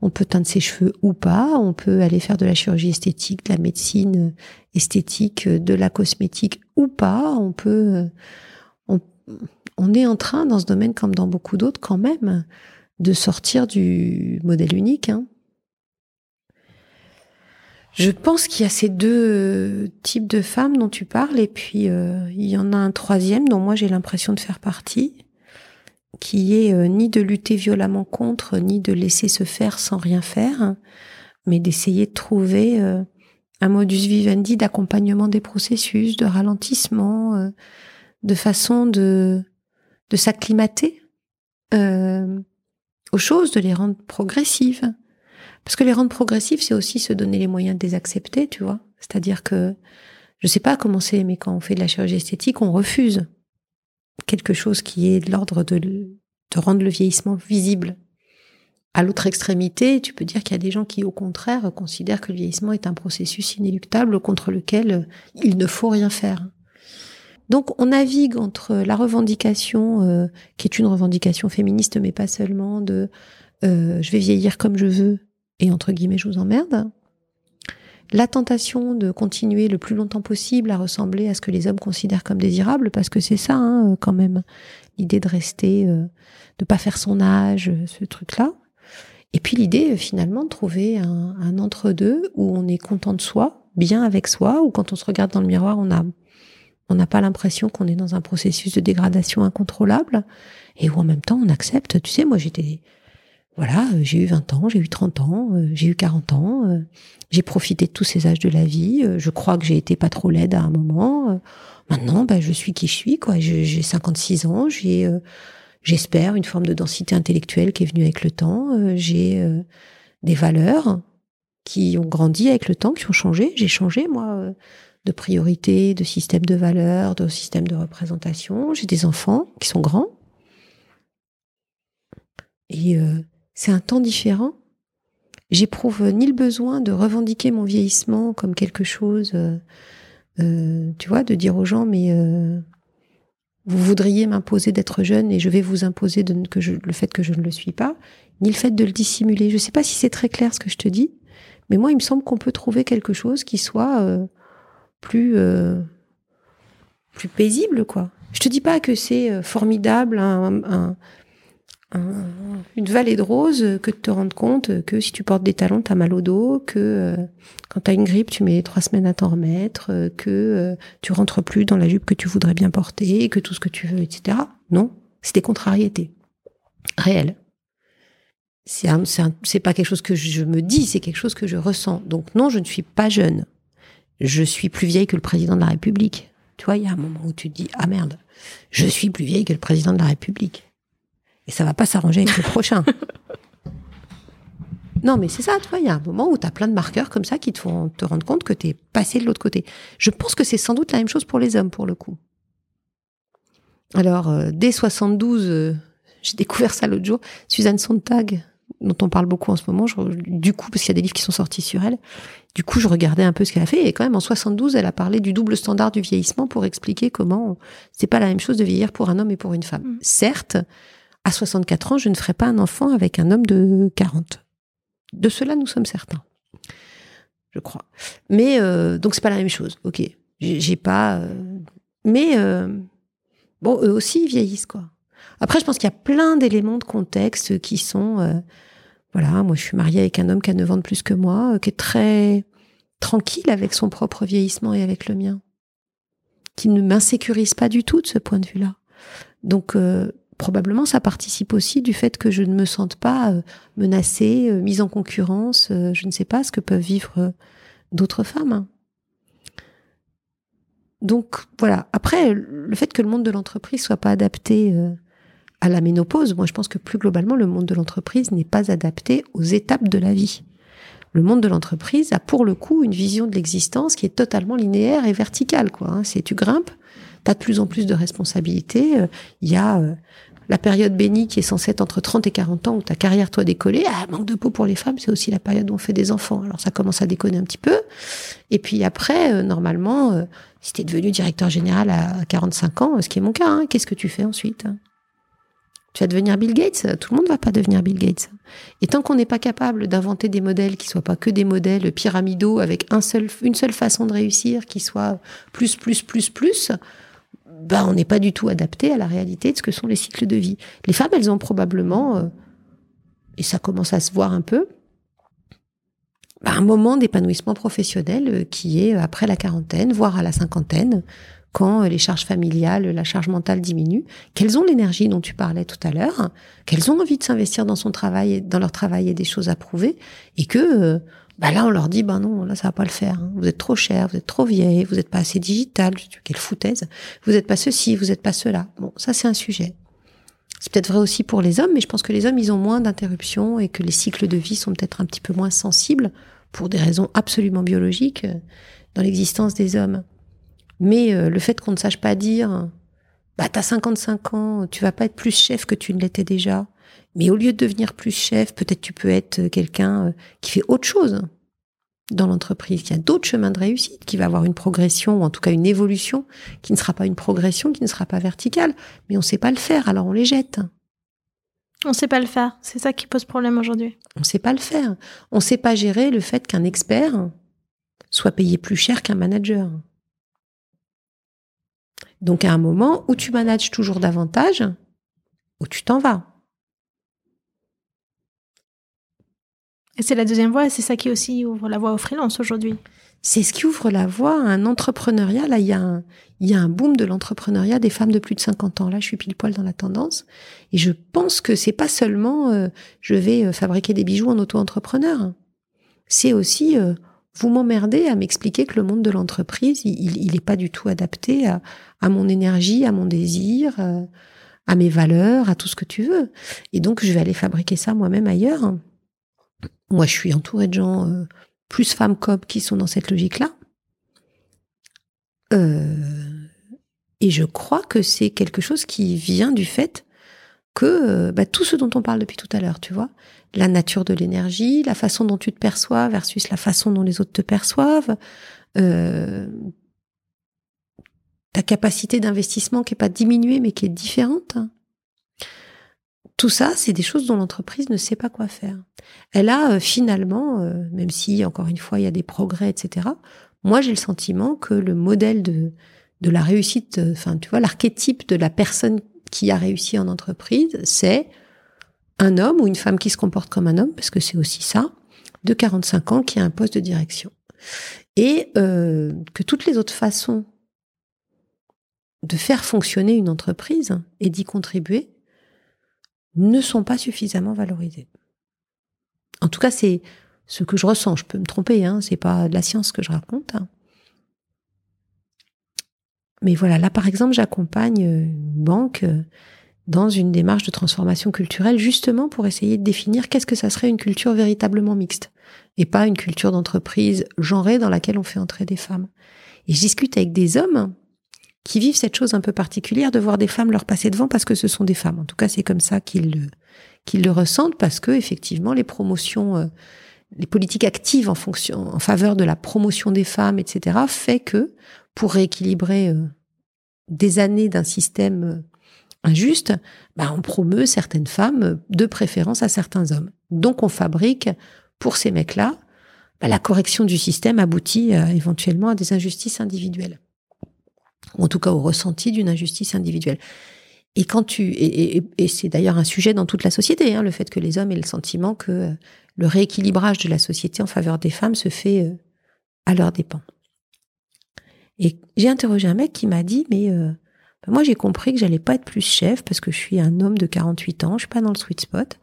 On peut teindre ses cheveux ou pas, on peut aller faire de la chirurgie esthétique, de la médecine esthétique, de la cosmétique ou pas, on peut on est en train, dans ce domaine comme dans beaucoup d'autres, quand même, de sortir du modèle unique. Hein. Je pense qu'il y a ces deux types de femmes dont tu parles, et puis euh, il y en a un troisième dont moi j'ai l'impression de faire partie, qui est euh, ni de lutter violemment contre, ni de laisser se faire sans rien faire, mais d'essayer de trouver euh, un modus vivendi d'accompagnement des processus, de ralentissement, de façon de de s'acclimater euh, aux choses, de les rendre progressives. Parce que les rendre progressives, c'est aussi se donner les moyens de les accepter, tu vois. C'est-à-dire que, je sais pas comment c'est, mais quand on fait de la chirurgie esthétique, on refuse quelque chose qui est de l'ordre de, de rendre le vieillissement visible. À l'autre extrémité, tu peux dire qu'il y a des gens qui, au contraire, considèrent que le vieillissement est un processus inéluctable contre lequel il ne faut rien faire. Donc on navigue entre la revendication, euh, qui est une revendication féministe, mais pas seulement, de euh, je vais vieillir comme je veux, et entre guillemets je vous emmerde, la tentation de continuer le plus longtemps possible à ressembler à ce que les hommes considèrent comme désirable, parce que c'est ça hein, quand même, l'idée de rester, euh, de pas faire son âge, ce truc-là. Et puis l'idée finalement de trouver un, entre-deux où on est content de soi, bien avec soi, où quand on se regarde dans le miroir, on a on n'a pas l'impression qu'on est dans un processus de dégradation incontrôlable et où en même temps on accepte. Tu sais, moi j'étais, voilà, j'ai eu 20 ans, j'ai eu 30 ans, euh, j'ai eu 40 ans, euh, j'ai profité de tous ces âges de la vie. Euh, je crois que j'ai été pas trop laide à un moment. Maintenant, ben, je suis qui je suis, quoi. J'ai 56 ans, j'ai, j'espère, une forme de densité intellectuelle qui est venue avec le temps. J'ai des valeurs qui ont grandi avec le temps, qui ont changé. J'ai changé, moi de priorité, de système de valeurs, de système de représentation. J'ai des enfants qui sont grands. Et euh, c'est un temps différent. J'éprouve ni le besoin de revendiquer mon vieillissement comme quelque chose, euh, euh, tu vois, de dire aux gens, mais vous voudriez m'imposer d'être jeune et je vais vous imposer le fait que je ne le suis pas, ni le fait de le dissimuler. Je ne sais pas si c'est très clair ce que je te dis, mais moi, il me semble qu'on peut trouver quelque chose qui soit plus euh, plus paisible quoi. Je te dis pas que c'est euh, formidable un, une vallée de roses que de te rendre compte que si tu portes des talons t'as mal au dos, que euh, quand t'as une grippe tu mets trois semaines à t'en remettre, que tu rentres plus dans la jupe que tu voudrais bien porter, que tout ce que tu veux, etc. Non, c'est des contrariétés réelles. C'est pas quelque chose que je me dis, c'est quelque chose que je ressens. Donc non, je ne suis pas jeune je suis plus vieille que le président de la République. Tu vois, il y a un moment où tu te dis, ah merde, je suis plus vieille que le président de la République. Et ça va pas s'arranger avec le [laughs] prochain. Non, mais c'est ça, tu vois, il y a un moment où tu as plein de marqueurs comme ça qui te font te rendre compte que tu es passé de l'autre côté. Je pense que c'est sans doute la même chose pour les hommes, pour le coup. Alors, euh, dès 72, euh, j'ai découvert ça l'autre jour, Suzanne Sontag, dont on parle beaucoup en ce moment, du coup, parce qu'il y a des livres qui sont sortis sur elle, du coup, je regardais un peu ce qu'elle a fait, et quand même, en 72, elle a parlé du double standard du vieillissement pour expliquer comment c'est pas la même chose de vieillir pour un homme et pour une femme. Mm. Certes, à 64 ans, je ne ferai pas un enfant avec un homme de 40. De cela, nous sommes certains. Je crois. Mais, euh, donc, c'est pas la même chose. Ok. J'ai pas. Euh, mais, euh, bon, eux aussi, ils vieillissent, quoi. Après, je pense qu'il y a plein d'éléments de contexte qui sont, euh, voilà, moi je suis mariée avec un homme qui a 9 ans plus que moi, euh, qui est très tranquille avec son propre vieillissement et avec le mien, qui ne m'insécurise pas du tout de ce point de vue-là. Donc euh, probablement ça participe aussi du fait que je ne me sente pas menacée, mise en concurrence, je ne sais pas ce que peuvent vivre d'autres femmes. Donc voilà. Après, le fait que le monde de l'entreprise soit pas adapté à la ménopause, moi je pense que plus globalement, le monde de l'entreprise n'est pas adapté aux étapes de la vie. Le monde de l'entreprise a pour le coup une vision de l'existence qui est totalement linéaire et verticale. Quoi, hein. C'est tu grimpes, tu as de plus en plus de responsabilités. Il y a la période bénie qui est censée être entre 30 et 40 ans où ta carrière toi décollée, ah, manque de peau pour les femmes, c'est aussi la période où on fait des enfants. Alors ça commence à déconner un petit peu. Et puis après, euh, normalement, euh, si tu es devenu directeur général à 45 ans, ce qui est mon cas, hein, qu'est-ce que tu fais ensuite Tu vas devenir Bill Gates Tout le monde va pas devenir Bill Gates. Et tant qu'on n'est pas capable d'inventer des modèles qui soient pas que des modèles pyramidaux avec une seule façon de réussir, qui soit plus, plus, plus, plus, ben, on n'est pas du tout adapté à la réalité de ce que sont les cycles de vie. Les femmes, elles ont probablement, euh, et ça commence à se voir un peu, ben, un moment d'épanouissement professionnel euh, qui est après la quarantaine, voire à la cinquantaine, quand euh, les charges familiales, la charge mentale diminue, qu'elles ont l'énergie dont tu parlais tout à l'heure, qu'elles ont envie de s'investir dans son travail, dans leur travail et des choses à prouver, et que bah là on leur dit ben non là ça va pas le faire hein. vous êtes trop cher vous êtes trop vieille vous êtes pas assez digital quelle foutaise. Vous êtes pas ceci vous êtes pas cela. Bon ça c'est un sujet. C'est peut-être vrai aussi pour les hommes mais je pense que les hommes ils ont moins d'interruptions et que les cycles de vie sont peut-être un petit peu moins sensibles pour des raisons absolument biologiques euh, dans l'existence des hommes mais euh, le fait qu'on ne sache pas dire bah t'as 55 ans tu vas pas être plus chef que tu ne l'étais déjà mais au lieu de devenir plus chef, peut-être tu peux être quelqu'un euh, qui fait autre chose dans l'entreprise, qui a d'autres chemins de réussite, qui va avoir une progression ou en tout cas une évolution qui ne sera pas une progression, qui ne sera pas verticale. Mais on ne sait pas le faire, alors on les jette. On ne sait pas le faire. C'est ça qui pose problème aujourd'hui. On ne sait pas le faire. On ne sait pas gérer le fait qu'un expert soit payé plus cher qu'un manager. Donc à un moment où tu manages toujours davantage, où tu t'en vas. Et c'est la deuxième voie, c'est ça qui aussi ouvre la voie au freelance aujourd'hui. C'est ce qui ouvre la voie à un entrepreneuriat. Là, il y a un, il y a un boom de l'entrepreneuriat des femmes de plus de 50 ans. Là, je suis pile poil dans la tendance. Et je pense que c'est pas seulement euh, je vais euh, fabriquer des bijoux en auto-entrepreneur. C'est aussi euh, vous m'emmerdez à m'expliquer que le monde de l'entreprise, il, il est pas du tout adapté à, mon énergie, à mon désir, à mes valeurs, à tout ce que tu veux. Et donc, je vais aller fabriquer ça moi-même ailleurs. Moi, je suis entourée de gens euh, plus femmes qu'hommes qui sont dans cette logique-là. Euh, et je crois que c'est quelque chose qui vient du fait que euh, bah, tout ce dont on parle depuis tout à l'heure, tu vois, la nature de l'énergie, la façon dont tu te perçois versus la façon dont les autres te perçoivent, ta capacité d'investissement qui est pas diminuée mais qui est différente. Tout ça, c'est des choses dont l'entreprise ne sait pas quoi faire. Elle a euh, finalement, euh, même si encore une fois il y a des progrès, etc. Moi, j'ai le sentiment que le modèle de de la réussite, euh, enfin tu vois, l'archétype de la personne qui a réussi en entreprise, c'est un homme ou une femme qui se comporte comme un homme, parce que c'est aussi ça, de 45 ans qui a un poste de direction. Et que toutes les autres façons de faire fonctionner une entreprise et d'y contribuer ne sont pas suffisamment valorisés. En tout cas, c'est ce que je ressens. Je peux me tromper, hein, c'est pas de la science que je raconte. Mais voilà, là par exemple, j'accompagne une banque euh, dans une démarche de transformation culturelle justement pour essayer de définir qu'est-ce que ça serait une culture véritablement mixte et pas une culture d'entreprise genrée dans laquelle on fait entrer des femmes. Et je discute avec des hommes qui vivent cette chose un peu particulière de voir des femmes leur passer devant parce que ce sont des femmes. En tout cas, c'est comme ça qu'ils le, qu'ils le ressentent parce que effectivement, les promotions, euh, les politiques actives en fonction, en faveur de la promotion des femmes, etc., fait que pour rééquilibrer euh, des années d'un système euh, injuste, bah, on promeut certaines femmes de préférence à certains hommes. Donc, on fabrique pour ces mecs-là, bah, la correction du système aboutit éventuellement à des injustices individuelles en tout cas au ressenti d'une injustice individuelle. Et quand tu et, c'est d'ailleurs un sujet dans toute la société, hein, le fait que les hommes aient le sentiment que euh, le rééquilibrage de la société en faveur des femmes se fait euh, à leur dépens. Et j'ai interrogé un mec qui m'a dit mais euh, ben moi j'ai compris que j'allais pas être plus chef parce que je suis un homme de 48 ans, je suis pas dans le sweet spot,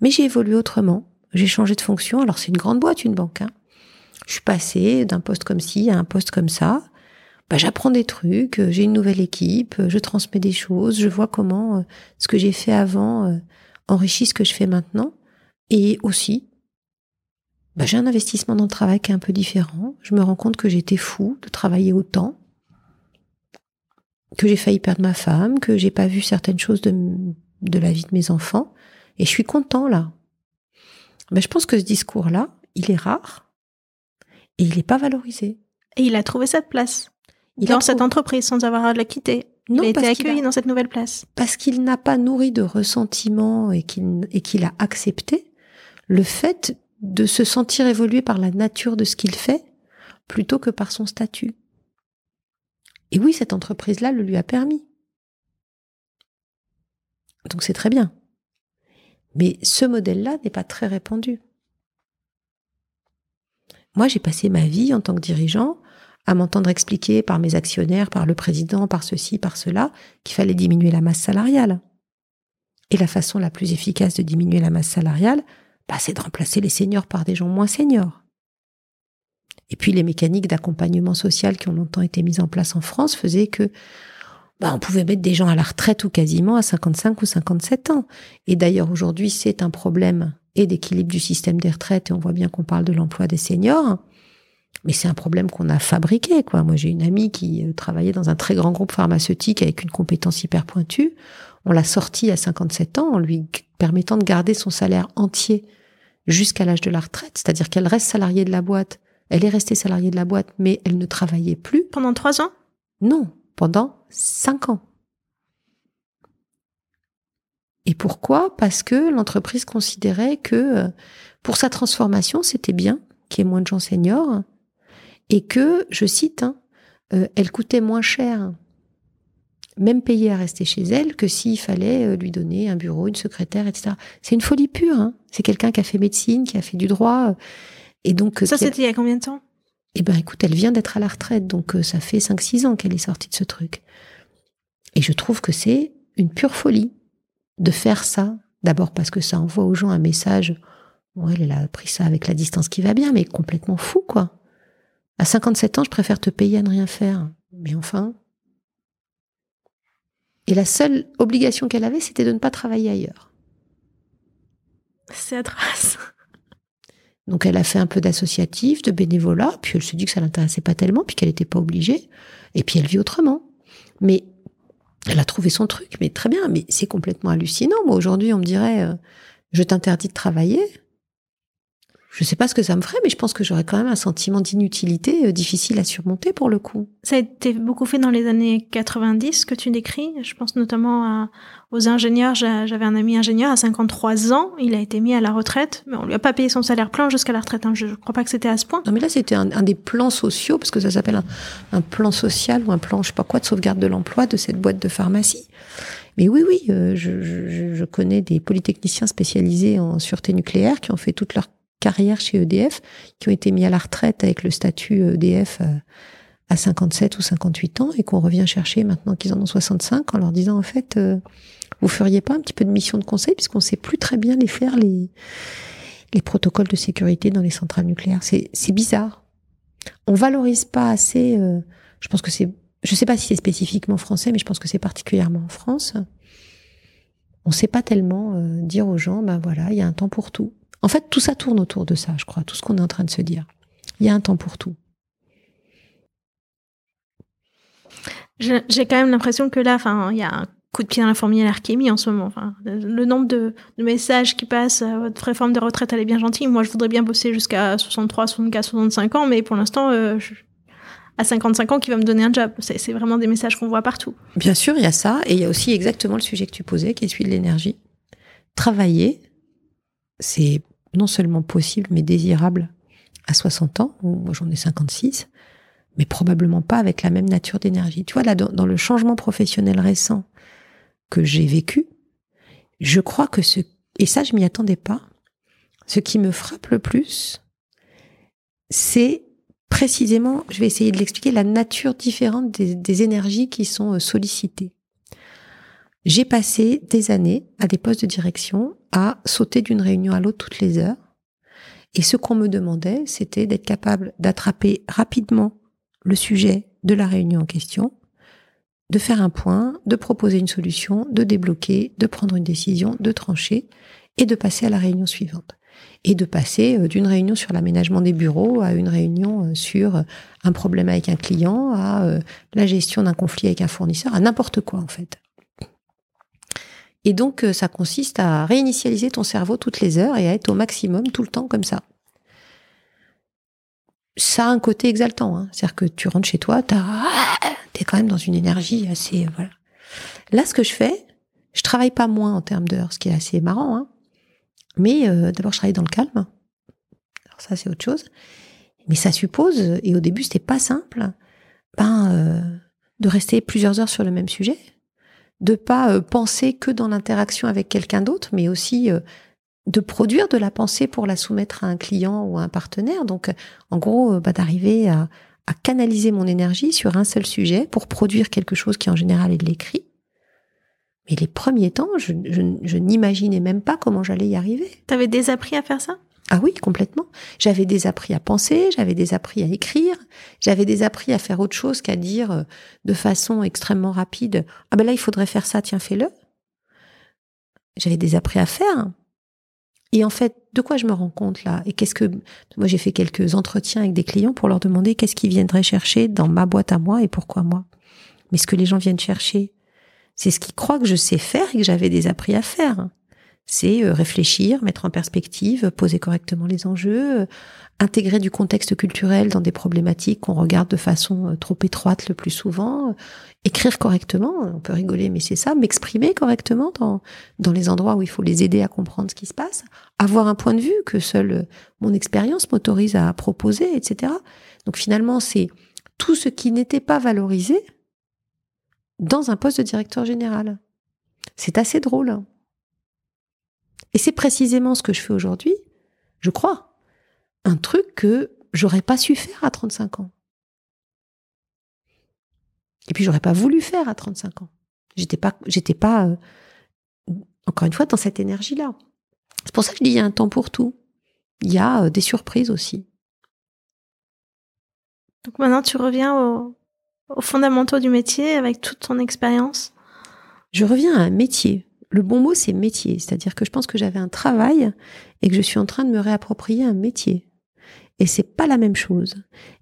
mais j'ai évolué autrement. J'ai changé de fonction. Alors c'est une grande boîte, une banque. Hein. Je suis passée d'un poste comme ci à un poste comme ça bah, j'apprends des trucs, euh, j'ai une nouvelle équipe, euh, je transmets des choses, je vois comment euh, ce que j'ai fait avant enrichit ce que je fais maintenant. Et aussi, bah, j'ai un investissement dans le travail qui est un peu différent. Je me rends compte que j'étais fou de travailler autant. Que j'ai failli perdre ma femme, que j'ai pas vu certaines choses de, de la vie de mes enfants, et je suis content là. Mais je pense que ce discours-là, il est rare et il n'est pas valorisé. Et il a trouvé cette place il dans cette entreprise sans avoir à la quitter. Non, il a été accueilli dans cette nouvelle place. Parce qu'il n'a pas nourri de ressentiment et qu'il et qu'il a accepté le fait de se sentir évolué par la nature de ce qu'il fait plutôt que par son statut. Et oui, cette entreprise-là le lui a permis. Donc c'est très bien. Mais ce modèle-là n'est pas très répandu. Moi, j'ai passé ma vie en tant que dirigeant à m'entendre expliquer par mes actionnaires, par le président, par ceci, par cela, qu'il fallait diminuer la masse salariale. Et la façon la plus efficace de diminuer la masse salariale, bah, c'est de remplacer les seniors par des gens moins seniors. Et puis les mécaniques d'accompagnement social qui ont longtemps été mises en place en France faisaient que bah, on pouvait mettre des gens à la retraite ou quasiment à 55 ou 57 ans. Et d'ailleurs aujourd'hui c'est un problème et d'équilibre du système des retraites et on voit bien qu'on parle de l'emploi des seniors. Mais c'est un problème qu'on a fabriqué, quoi. Moi, j'ai une amie qui euh, travaillait dans un très grand groupe pharmaceutique avec une compétence hyper pointue. On l'a sortie à 57 ans en lui permettant de garder son salaire entier jusqu'à l'âge de la retraite. C'est-à-dire qu'elle reste salariée de la boîte. Elle est restée salariée de la boîte, mais elle ne travaillait plus. Pendant trois ans? Non, pendant cinq ans. Et pourquoi? Parce que l'entreprise considérait que euh, pour sa transformation, c'était bien qu'il y ait moins de gens seniors et que, je cite, hein, euh, elle coûtait moins cher, même payée à rester chez elle, que s'il fallait euh, lui donner un bureau, une secrétaire, etc. C'est une folie pure. Hein. C'est quelqu'un qui a fait médecine, qui a fait du droit. Euh, et donc, ça, c'était il y a combien de temps? Eh ben, écoute, elle vient d'être à la retraite, donc ça fait 5-6 ans qu'elle est sortie de ce truc. Et je trouve que c'est une pure folie de faire ça. D'abord parce que ça envoie aux gens un message. Bon, elle, elle a pris ça avec la distance qui va bien, mais complètement fou, quoi. À 57 ans, je préfère te payer à ne rien faire. Mais enfin. Et la seule obligation qu'elle avait, c'était de ne pas travailler ailleurs. C'est atroce. Donc elle a fait un peu d'associatif, de bénévolat, puis elle se dit que ça l'intéressait pas tellement, puis qu'elle n'était pas obligée, et puis elle vit autrement. Mais elle a trouvé son truc, mais très bien, mais c'est complètement hallucinant. Moi aujourd'hui, on me dirait, euh, je t'interdis de travailler, je sais pas ce que ça me ferait, mais je pense que j'aurais quand même un sentiment d'inutilité euh, difficile à surmonter pour le coup. Ça a été beaucoup fait dans les années 90 que tu décris. Je pense notamment aux ingénieurs. J'avais un ami ingénieur à 53 ans. Il a été mis à la retraite, mais on lui a pas payé son salaire plein jusqu'à la retraite. Hein. Je, ne crois pas que c'était à ce point. Non, mais là, c'était un, des plans sociaux, parce que ça s'appelle un, plan social ou un plan, je sais pas quoi, de sauvegarde de l'emploi de cette boîte de pharmacie. Mais oui, oui, euh, je, je, je, connais des polytechniciens spécialisés en sûreté nucléaire qui ont fait toute leur carrière chez EDF, qui ont été mis à la retraite avec le statut EDF euh, à 57 ou 58 ans et qu'on revient chercher maintenant qu'ils en ont 65 en leur disant en fait, euh, vous feriez pas un petit peu de mission de conseil puisqu'on sait plus très bien les faire les les protocoles de sécurité dans les centrales nucléaires. C'est c'est bizarre. On valorise pas assez. Euh, je pense que c'est, je sais pas si c'est spécifiquement français, mais je pense que c'est particulièrement en France. On sait pas tellement dire aux gens, ben voilà, il y a un temps pour tout. En fait, tout ça tourne autour de ça, je crois, tout ce qu'on est en train de se dire. Il y a un temps pour tout. J'ai quand même l'impression que là, enfin, il y a un coup de pied dans la fourmilière qui est mis en ce moment. Enfin, le nombre de, messages qui passent, euh, votre réforme de retraite, elle est bien gentille. Moi, je voudrais bien bosser jusqu'à 63, 64, 65 ans, mais pour l'instant, euh, à 55 ans, qui va me donner un job C'est vraiment des messages qu'on voit partout. Bien sûr, il y a ça, et il y a aussi exactement le sujet que tu posais, qui est celui de l'énergie. Travailler, c'est non seulement possible, mais désirable à 60 ans, moi j'en ai 56, mais probablement pas avec la même nature d'énergie. Tu vois, là, dans, le changement professionnel récent que j'ai vécu, je crois que ce, et ça je m'y attendais pas, ce qui me frappe le plus, c'est précisément, je vais essayer de l'expliquer, la nature différente des énergies qui sont euh, sollicitées. J'ai passé des années à des postes de direction à sauter d'une réunion à l'autre toutes les heures. Et ce qu'on me demandait, c'était d'être capable d'attraper rapidement le sujet de la réunion en question, de faire un point, de proposer une solution, de débloquer, de prendre une décision, de trancher et de passer à la réunion suivante. et de passer euh, d'une réunion sur l'aménagement des bureaux à une réunion euh, sur un problème avec un client, à la gestion d'un conflit avec un fournisseur, à n'importe quoi en fait. Et donc ça consiste à réinitialiser ton cerveau toutes les heures et à être au maximum tout le temps comme ça. Ça a un côté exaltant, hein. c'est-à-dire que tu rentres chez toi, tu es quand même dans une énergie assez voilà. Là, ce que je fais, je travaille pas moins en termes d'heures, ce qui est assez marrant. Hein. Mais euh, d'abord, je travaille dans le calme. Alors ça, c'est autre chose. Mais ça suppose, et au début, c'était pas simple, ben, euh, de rester plusieurs heures sur le même sujet, de pas euh, penser que dans l'interaction avec quelqu'un d'autre, mais aussi de produire de la pensée pour la soumettre à un client ou à un partenaire. Donc, en gros, bah, d'arriver à, canaliser mon énergie sur un seul sujet pour produire quelque chose qui en général est de l'écrit mais les premiers temps, je, n'imaginais même pas comment j'allais y arriver. T'avais désappris à faire ça? Ah oui, complètement. J'avais désappris à penser, j'avais désappris à écrire, j'avais désappris à faire autre chose qu'à dire euh, de façon extrêmement rapide Ah ben là, il faudrait faire ça, tiens, fais-le. J'avais désappris à faire. Et en fait, de quoi je me rends compte là? Et qu'est-ce que moi j'ai fait quelques entretiens avec des clients pour leur demander qu'est-ce qu'ils viendraient chercher dans ma boîte à moi et pourquoi moi? Mais ce que les gens viennent chercher, c'est ce qu'ils croient que je sais faire et que j'avais des appris à faire. C'est euh, réfléchir, mettre en perspective, poser correctement les enjeux, euh, intégrer du contexte culturel dans des problématiques qu'on regarde de façon euh, trop étroite le plus souvent, écrire correctement, on peut rigoler mais c'est ça, m'exprimer correctement dans, dans les endroits où il faut les aider à comprendre ce qui se passe, avoir un point de vue que seule mon expérience m'autorise à proposer, etc. Donc finalement c'est tout ce qui n'était pas valorisé dans un poste de directeur général. C'est assez drôle. Et c'est précisément ce que je fais aujourd'hui, je crois. Un truc que j'aurais pas su faire à 35 ans. Et puis j'aurais pas voulu faire à 35 ans. J'étais pas, j'étais pas, euh, encore une fois, dans cette énergie-là. C'est pour ça que je dis il y a un temps pour tout. Il y a euh, des surprises aussi. Donc maintenant tu reviens au, aux fondamentaux du métier avec toute ton expérience? Je reviens à un métier. Le bon mot, c'est métier. C'est-à-dire que je pense que j'avais un travail et que je suis en train de me réapproprier un métier. Et c'est pas la même chose.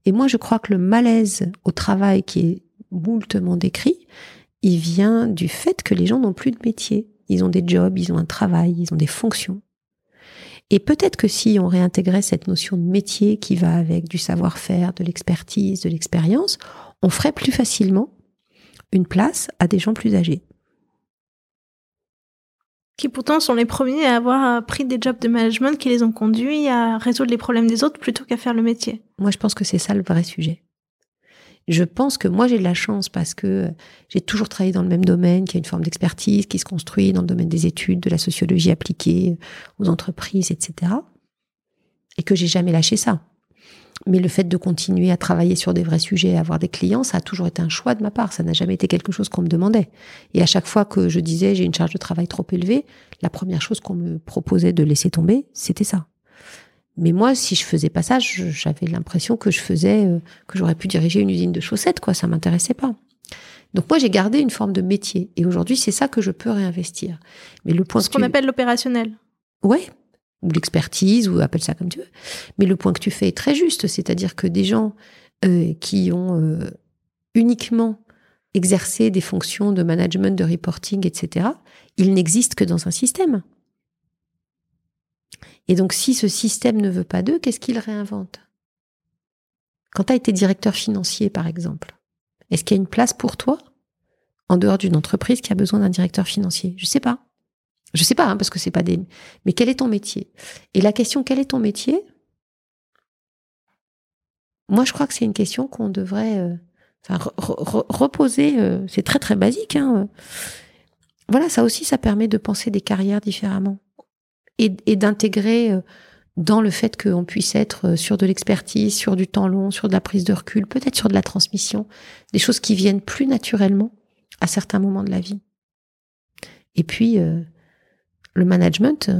Et moi, je crois que le malaise au travail qui est moultement décrit, il vient du fait que les gens n'ont plus de métier. Ils ont des jobs, ils ont un travail, ils ont des fonctions. Et peut-être que si on réintégrait cette notion de métier qui va avec du savoir-faire, de l'expertise, de l'expérience, on ferait plus facilement une place à des gens plus âgés. Qui pourtant sont les premiers à avoir pris des jobs de management qui les ont conduits à résoudre les problèmes des autres plutôt qu'à faire le métier. Moi, je pense que c'est ça le vrai sujet. Je pense que moi j'ai de la chance parce que j'ai toujours travaillé dans le même domaine, qui a une forme d'expertise, qui se construit dans le domaine des études, de la sociologie appliquée aux entreprises, etc. Et que j'ai jamais lâché ça. Mais le fait de continuer à travailler sur des vrais sujets, à avoir des clients, ça a toujours été un choix de ma part. Ça n'a jamais été quelque chose qu'on me demandait. Et à chaque fois que je disais j'ai une charge de travail trop élevée, la première chose qu'on me proposait de laisser tomber, c'était ça. Mais moi, si je faisais pas ça, j'avais l'impression que je faisais, euh, que j'aurais pu diriger une usine de chaussettes, quoi. Ça m'intéressait pas. Donc moi, j'ai gardé une forme de métier. Et aujourd'hui, c'est ça que je peux réinvestir. Mais le point ce qu'on appelle l'opérationnel. Ouais, ou l'expertise, ou appelle ça comme tu veux. Mais le point que tu fais est très juste, c'est-à-dire que des gens euh, qui ont euh, uniquement exercé des fonctions de management, de reporting, etc., ils n'existent que dans un système. Et donc si ce système ne veut pas d'eux, qu'est-ce qu'ils réinventent? Quand tu as été directeur financier, par exemple, est-ce qu'il y a une place pour toi en dehors d'une entreprise qui a besoin d'un directeur financier? Je sais pas. Je sais pas, hein, parce que c'est pas des. Mais quel est ton métier? Et la question quel est ton métier? Moi, je crois que c'est une question qu'on devrait euh, reposer. Euh, c'est très très basique. Hein. Voilà, ça aussi, ça permet de penser des carrières différemment et, d'intégrer euh, dans le fait qu'on puisse être sur de l'expertise, sur du temps long, sur de la prise de recul, peut-être sur de la transmission, des choses qui viennent plus naturellement à certains moments de la vie. Et puis, le management,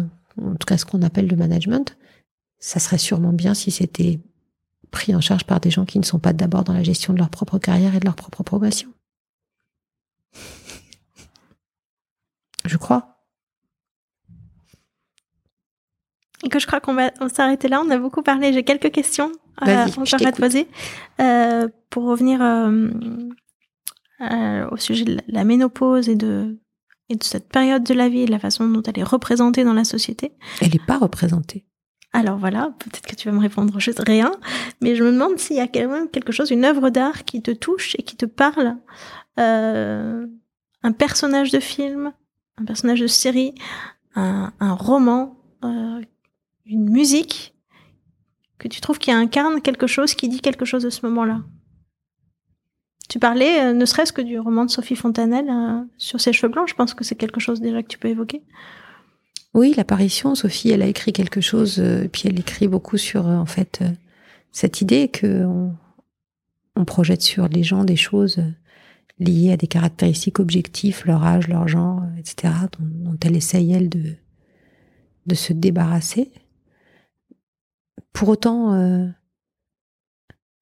en tout cas ce qu'on appelle le management, ça serait sûrement bien si c'était pris en charge par des gens qui ne sont pas d'abord dans la gestion de leur propre carrière et de leur propre progression. [laughs] Je crois. que je crois qu'on va s'arrêter là. On a beaucoup parlé. J'ai quelques questions euh, encore à te poser. Euh, pour revenir euh, euh, au sujet de la ménopause et de, et de cette période de la vie et de la façon dont elle est représentée dans la société. Elle n'est pas représentée. Alors voilà, peut-être que tu vas me répondre juste rien, mais je me demande s'il y a quand même quelque chose, une œuvre d'art qui te touche et qui te parle. Euh, un personnage de film, un personnage de série, un, un roman, euh, une musique que tu trouves qui incarne quelque chose, qui dit quelque chose de ce moment-là. Tu parlais, euh, ne serait-ce que du roman de Sophie Fontanelle euh, sur ses cheveux blancs. Je pense que c'est quelque chose déjà que tu peux évoquer. Oui, l'apparition. Sophie, elle a écrit quelque chose, euh, puis elle écrit beaucoup sur, en fait, cette idée que on, projette sur les gens des choses liées à des caractéristiques objectives, leur âge, leur genre, etc., dont, dont elle essaye, elle, de, de se débarrasser. Pour autant,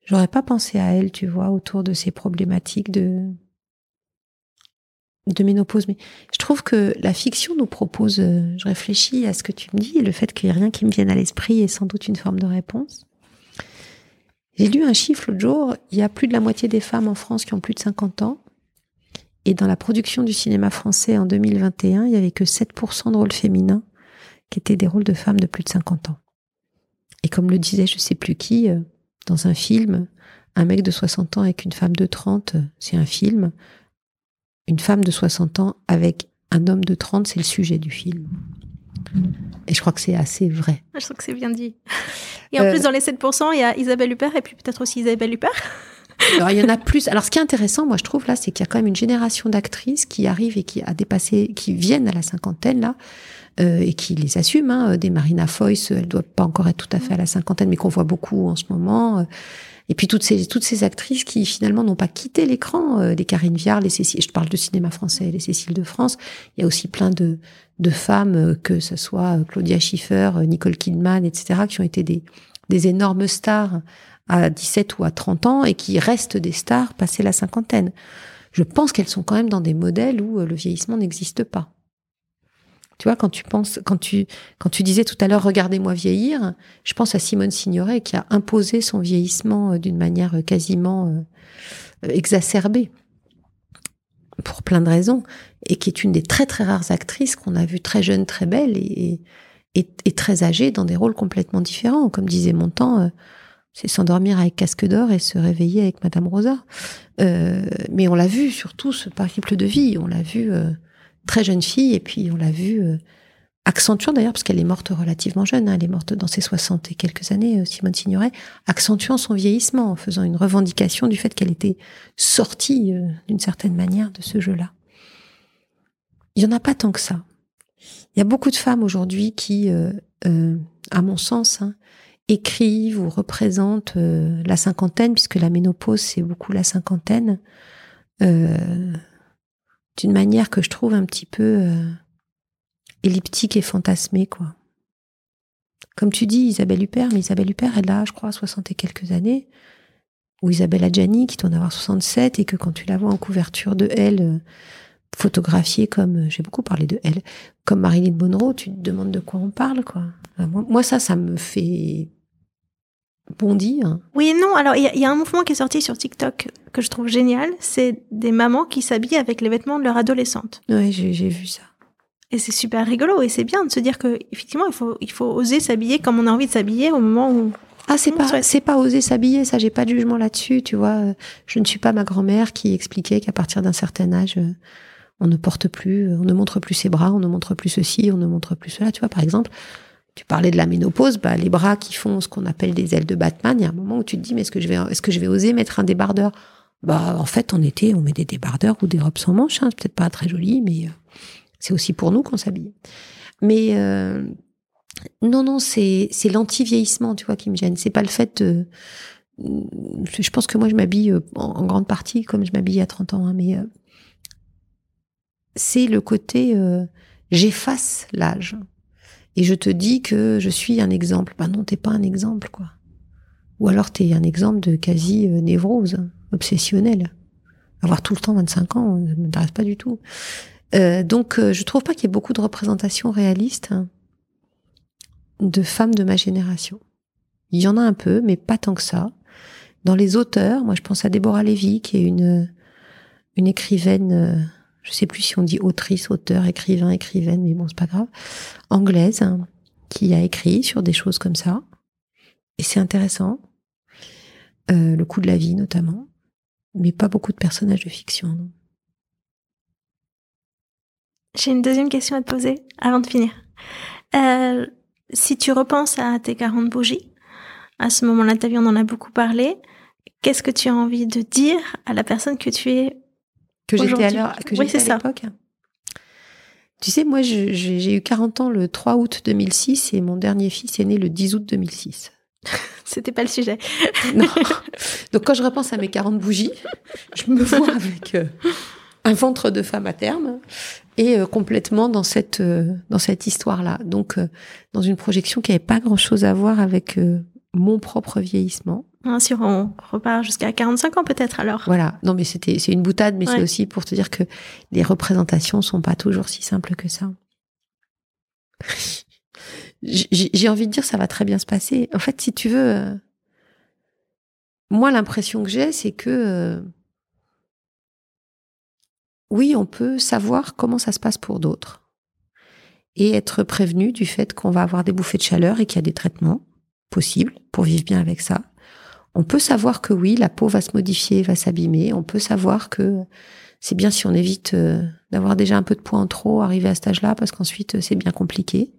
j'aurais pas pensé à elle, tu vois, autour de ces problématiques de de ménopause. Mais je trouve que la fiction nous propose, euh, je réfléchis à ce que tu me dis, et le fait qu'il n'y ait rien qui me vienne à l'esprit est sans doute une forme de réponse. J'ai lu un chiffre l'autre jour, il y a plus de la moitié des femmes en France qui ont plus de 50 ans. Et dans la production du cinéma français en 2021, il n'y avait que 7% de rôles féminins qui étaient des rôles de femmes de plus de 50 ans. Et comme le disait je sais plus qui, euh, dans un film, un mec de 60 ans avec une femme de 30, c'est un film. Une femme de 60 ans avec un homme de 30, c'est le sujet du film. Et je crois que c'est assez vrai. Je trouve que c'est bien dit. Et en euh, plus, dans les 7%, il y a Isabelle Huppert et puis peut-être aussi Isabelle Huppert. [laughs] Alors, il y en a plus. Alors, ce qui est intéressant, moi, je trouve, là, c'est qu'il y a quand même une génération d'actrices qui arrivent et qui a dépassé, qui viennent à la cinquantaine, là, euh, et qui les assument. Hein. Des Marina Foïs, elle doit pas encore être tout à fait à la cinquantaine, mais qu'on voit beaucoup en ce moment. Euh. Et puis toutes ces toutes ces actrices qui finalement n'ont pas quitté l'écran, euh, les Karine Viard, les Cécile, je parle de cinéma français, les Cécile de France. Il y a aussi plein de de femmes, euh, que ce soit Claudia Schiffer, Nicole Kidman, etc., qui ont été des des énormes stars à 17 ou à 30 ans et qui restent des stars passé la cinquantaine. Je pense qu'elles sont quand même dans des modèles où le vieillissement n'existe pas. Tu vois, quand tu disais tout à l'heure, regardez-moi vieillir, je pense à Simone Signoret qui a imposé son vieillissement euh, d'une manière euh, quasiment euh, exacerbée pour plein de raisons et qui est une des très très rares actrices qu'on a vues très jeune, très belle et, et, très âgée dans des rôles complètement différents. Comme disait Montand, c'est s'endormir avec casque d'or et se réveiller avec Madame Rosa. mais on l'a vu surtout ce périple de vie, on l'a vu très jeune fille, et puis on l'a vu euh, accentuant d'ailleurs, parce qu'elle est morte relativement jeune, hein, elle est morte dans ses 60 et quelques années, euh, Simone Signoret, accentuant son vieillissement, en faisant une revendication du fait qu'elle était sortie euh, d'une certaine manière de ce jeu-là. Il y en a pas tant que ça. Il y a beaucoup de femmes aujourd'hui qui, à mon sens, hein, écrivent ou représentent la cinquantaine, puisque la ménopause, c'est beaucoup la cinquantaine. D'une manière que je trouve un petit peu euh, elliptique et fantasmée, quoi. Comme tu dis, Isabelle Huppert, mais Isabelle Huppert, elle a, je crois, 60 et quelques années, ou Isabelle Adjani, qui doit en avoir 67, et que quand tu la vois en couverture de Elle, euh, photographiée comme, euh, j'ai beaucoup parlé de Elle, comme Marilyn Monroe, tu te demandes de quoi on parle, quoi. moi, ça, ça me fait bondir. Hein. Oui et non. Alors, il y, y, a un mouvement qui est sorti sur TikTok que je trouve génial, c'est des mamans qui s'habillent avec les vêtements de leur adolescente. Oui, j'ai vu ça. Et c'est super rigolo et c'est bien de se dire que effectivement il faut il faut oser s'habiller comme on a envie de s'habiller au moment où ah c'est pas c'est pas oser s'habiller ça j'ai pas de jugement là-dessus tu vois je ne suis pas ma grand-mère qui expliquait qu'à partir d'un certain âge on ne porte plus on ne montre plus ses bras on ne montre plus ceci on ne montre plus cela tu vois par exemple tu parlais de la ménopause, bah, les bras qui font ce qu'on appelle des ailes de Batman, il y a un moment où tu te dis, mais est-ce que je vais, est-ce que je vais oser mettre un débardeur? Bah, en fait, en été, on met des débardeurs ou des robes sans manches. Hein. C'est peut-être pas très joli, mais euh, c'est aussi pour nous qu'on s'habille. Mais euh, non, non, c'est c'est l'anti-vieillissement, tu vois, qui me gêne. C'est pas le fait de. Je pense que moi, je m'habille euh, en, grande partie comme je m'habille à 30 ans, hein, mais c'est le côté j'efface l'âge et je te dis que je suis un exemple. Ben non, t'es pas un exemple, quoi. Ou alors t'es un exemple de quasi névrose obsessionnel. Avoir tout le temps 25 ans, ça m'intéresse pas du tout. Euh, donc, euh, je trouve pas qu'il y ait beaucoup de représentations réalistes de femmes de ma génération. Il y en a un peu, mais pas tant que ça. Dans les auteurs, moi je pense à Déborah Lévy, qui est une, une écrivaine, euh, je sais plus si on dit autrice, auteur, écrivain, écrivaine, mais bon, c'est pas grave, anglaise, hein, qui a écrit sur des choses comme ça. Et c'est intéressant. Euh, le coup de la vie, notamment. Mais pas beaucoup de personnages de fiction. J'ai une deuxième question à te poser avant de finir. Euh, si tu repenses à tes 40 bougies, à ce moment-là ta vie, on en a beaucoup parlé. Qu'est-ce que tu as envie de dire à la personne que tu es Que j'étais à que Oui, à ça. l'époque Tu sais, moi, j'ai eu 40 ans le 3 août 2006 et mon dernier fils est né le 10 août 2006. [laughs] C'était pas le sujet. [laughs] Non. Donc quand je repense à mes 40 bougies, je me vois avec euh, un ventre de femme à terme et euh, complètement dans cette euh, dans cette histoire-là. Donc dans une projection qui n'avait pas grand-chose à voir avec mon propre vieillissement. Hein, si on repart jusqu'à 45 ans peut-être alors. Voilà. Non mais c'était c'est une boutade mais Ouais. c'est aussi pour te dire que les représentations sont pas toujours si simples que ça. J'ai j'ai envie de dire ça va très bien se passer. En fait, si tu veux euh, moi l'impression que j'ai c'est que euh, oui, on peut savoir comment ça se passe pour d'autres et être prévenu du fait qu'on va avoir des bouffées de chaleur et qu'il y a des traitements possibles pour vivre bien avec ça. On peut savoir que oui, la peau va se modifier, va s'abîmer. On peut savoir que c'est bien si on évite euh, d'avoir déjà un peu de poids en trop arrivé à cet âge-là parce qu'ensuite euh, c'est bien compliqué.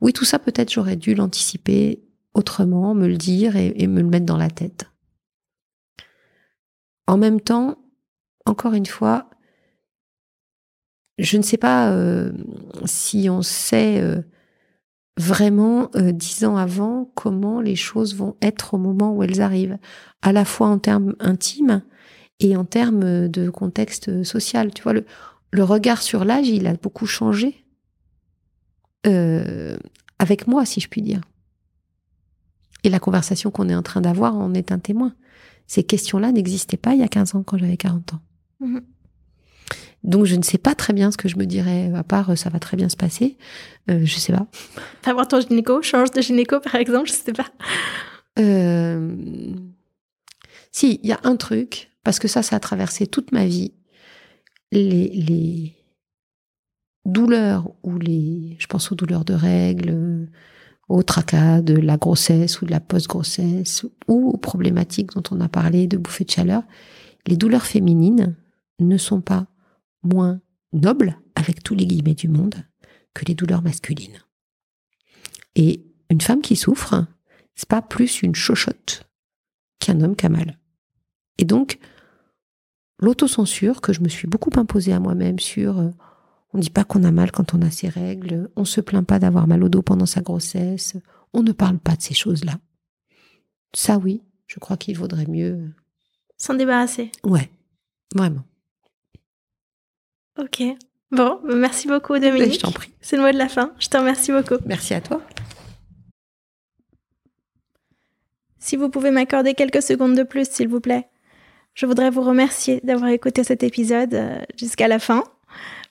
Oui, tout ça peut-être j'aurais dû l'anticiper autrement, me le dire et, me le mettre dans la tête. En même temps, encore une fois, je ne sais pas euh, si on sait vraiment euh, dix ans avant comment les choses vont être au moment où elles arrivent, à la fois en termes intimes et en termes de contexte social. Tu vois, le, le regard sur l'âge, il a beaucoup changé euh, avec moi, si je puis dire. Et la conversation qu'on est en train d'avoir en est un témoin. Ces questions-là n'existaient pas il y a 15 ans quand j'avais 40 ans. Mhm. Donc je ne sais pas très bien ce que je me dirais, à part euh, ça va très bien se passer. Euh, je sais pas. Va voir ton gynéco, change de gynéco par exemple, je sais pas. Euh, Si, il y a un truc, parce que ça, ça a traversé toute ma vie. Les, les douleurs ou les, je pense aux douleurs de règles, euh, au tracas de la grossesse ou de la post-grossesse ou aux problématiques dont on a parlé de bouffées de chaleur, les douleurs féminines ne sont pas moins nobles, avec tous les guillemets du monde, que les douleurs masculines. Et une femme qui souffre, c'est pas plus une chochotte qu'un homme qui a mal. Et donc, l'autocensure que je me suis beaucoup imposée à moi-même sur euh, on dit pas qu'on a mal quand on a ses règles, on se plaint pas d'avoir mal au dos pendant sa grossesse, on ne parle pas de ces choses-là. Ça oui, je crois qu'il vaudrait mieux. S'en débarrasser. Ouais, vraiment. Ok. Bon, merci beaucoup Dominique. je t'en prie. C'est le mot de la fin. Je te remercie beaucoup. Merci à toi. Si vous pouvez m'accorder quelques secondes de plus, s'il vous plaît. Je voudrais vous remercier d'avoir écouté cet épisode euh, jusqu'à la fin.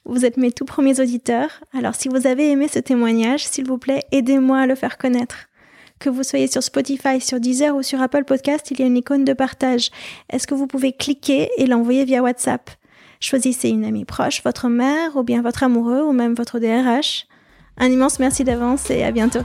Vous êtes mes tout premiers auditeurs, alors si vous avez aimé ce témoignage, s'il vous plaît, aidez-moi à le faire connaître. Que vous soyez sur Spotify, sur Deezer ou sur Apple Podcast, il y a une icône de partage. Est-ce que vous pouvez cliquer et l'envoyer via WhatsApp? Choisissez une amie proche, votre mère ou bien votre amoureux ou même votre DRH. Un immense merci d'avance et à bientôt.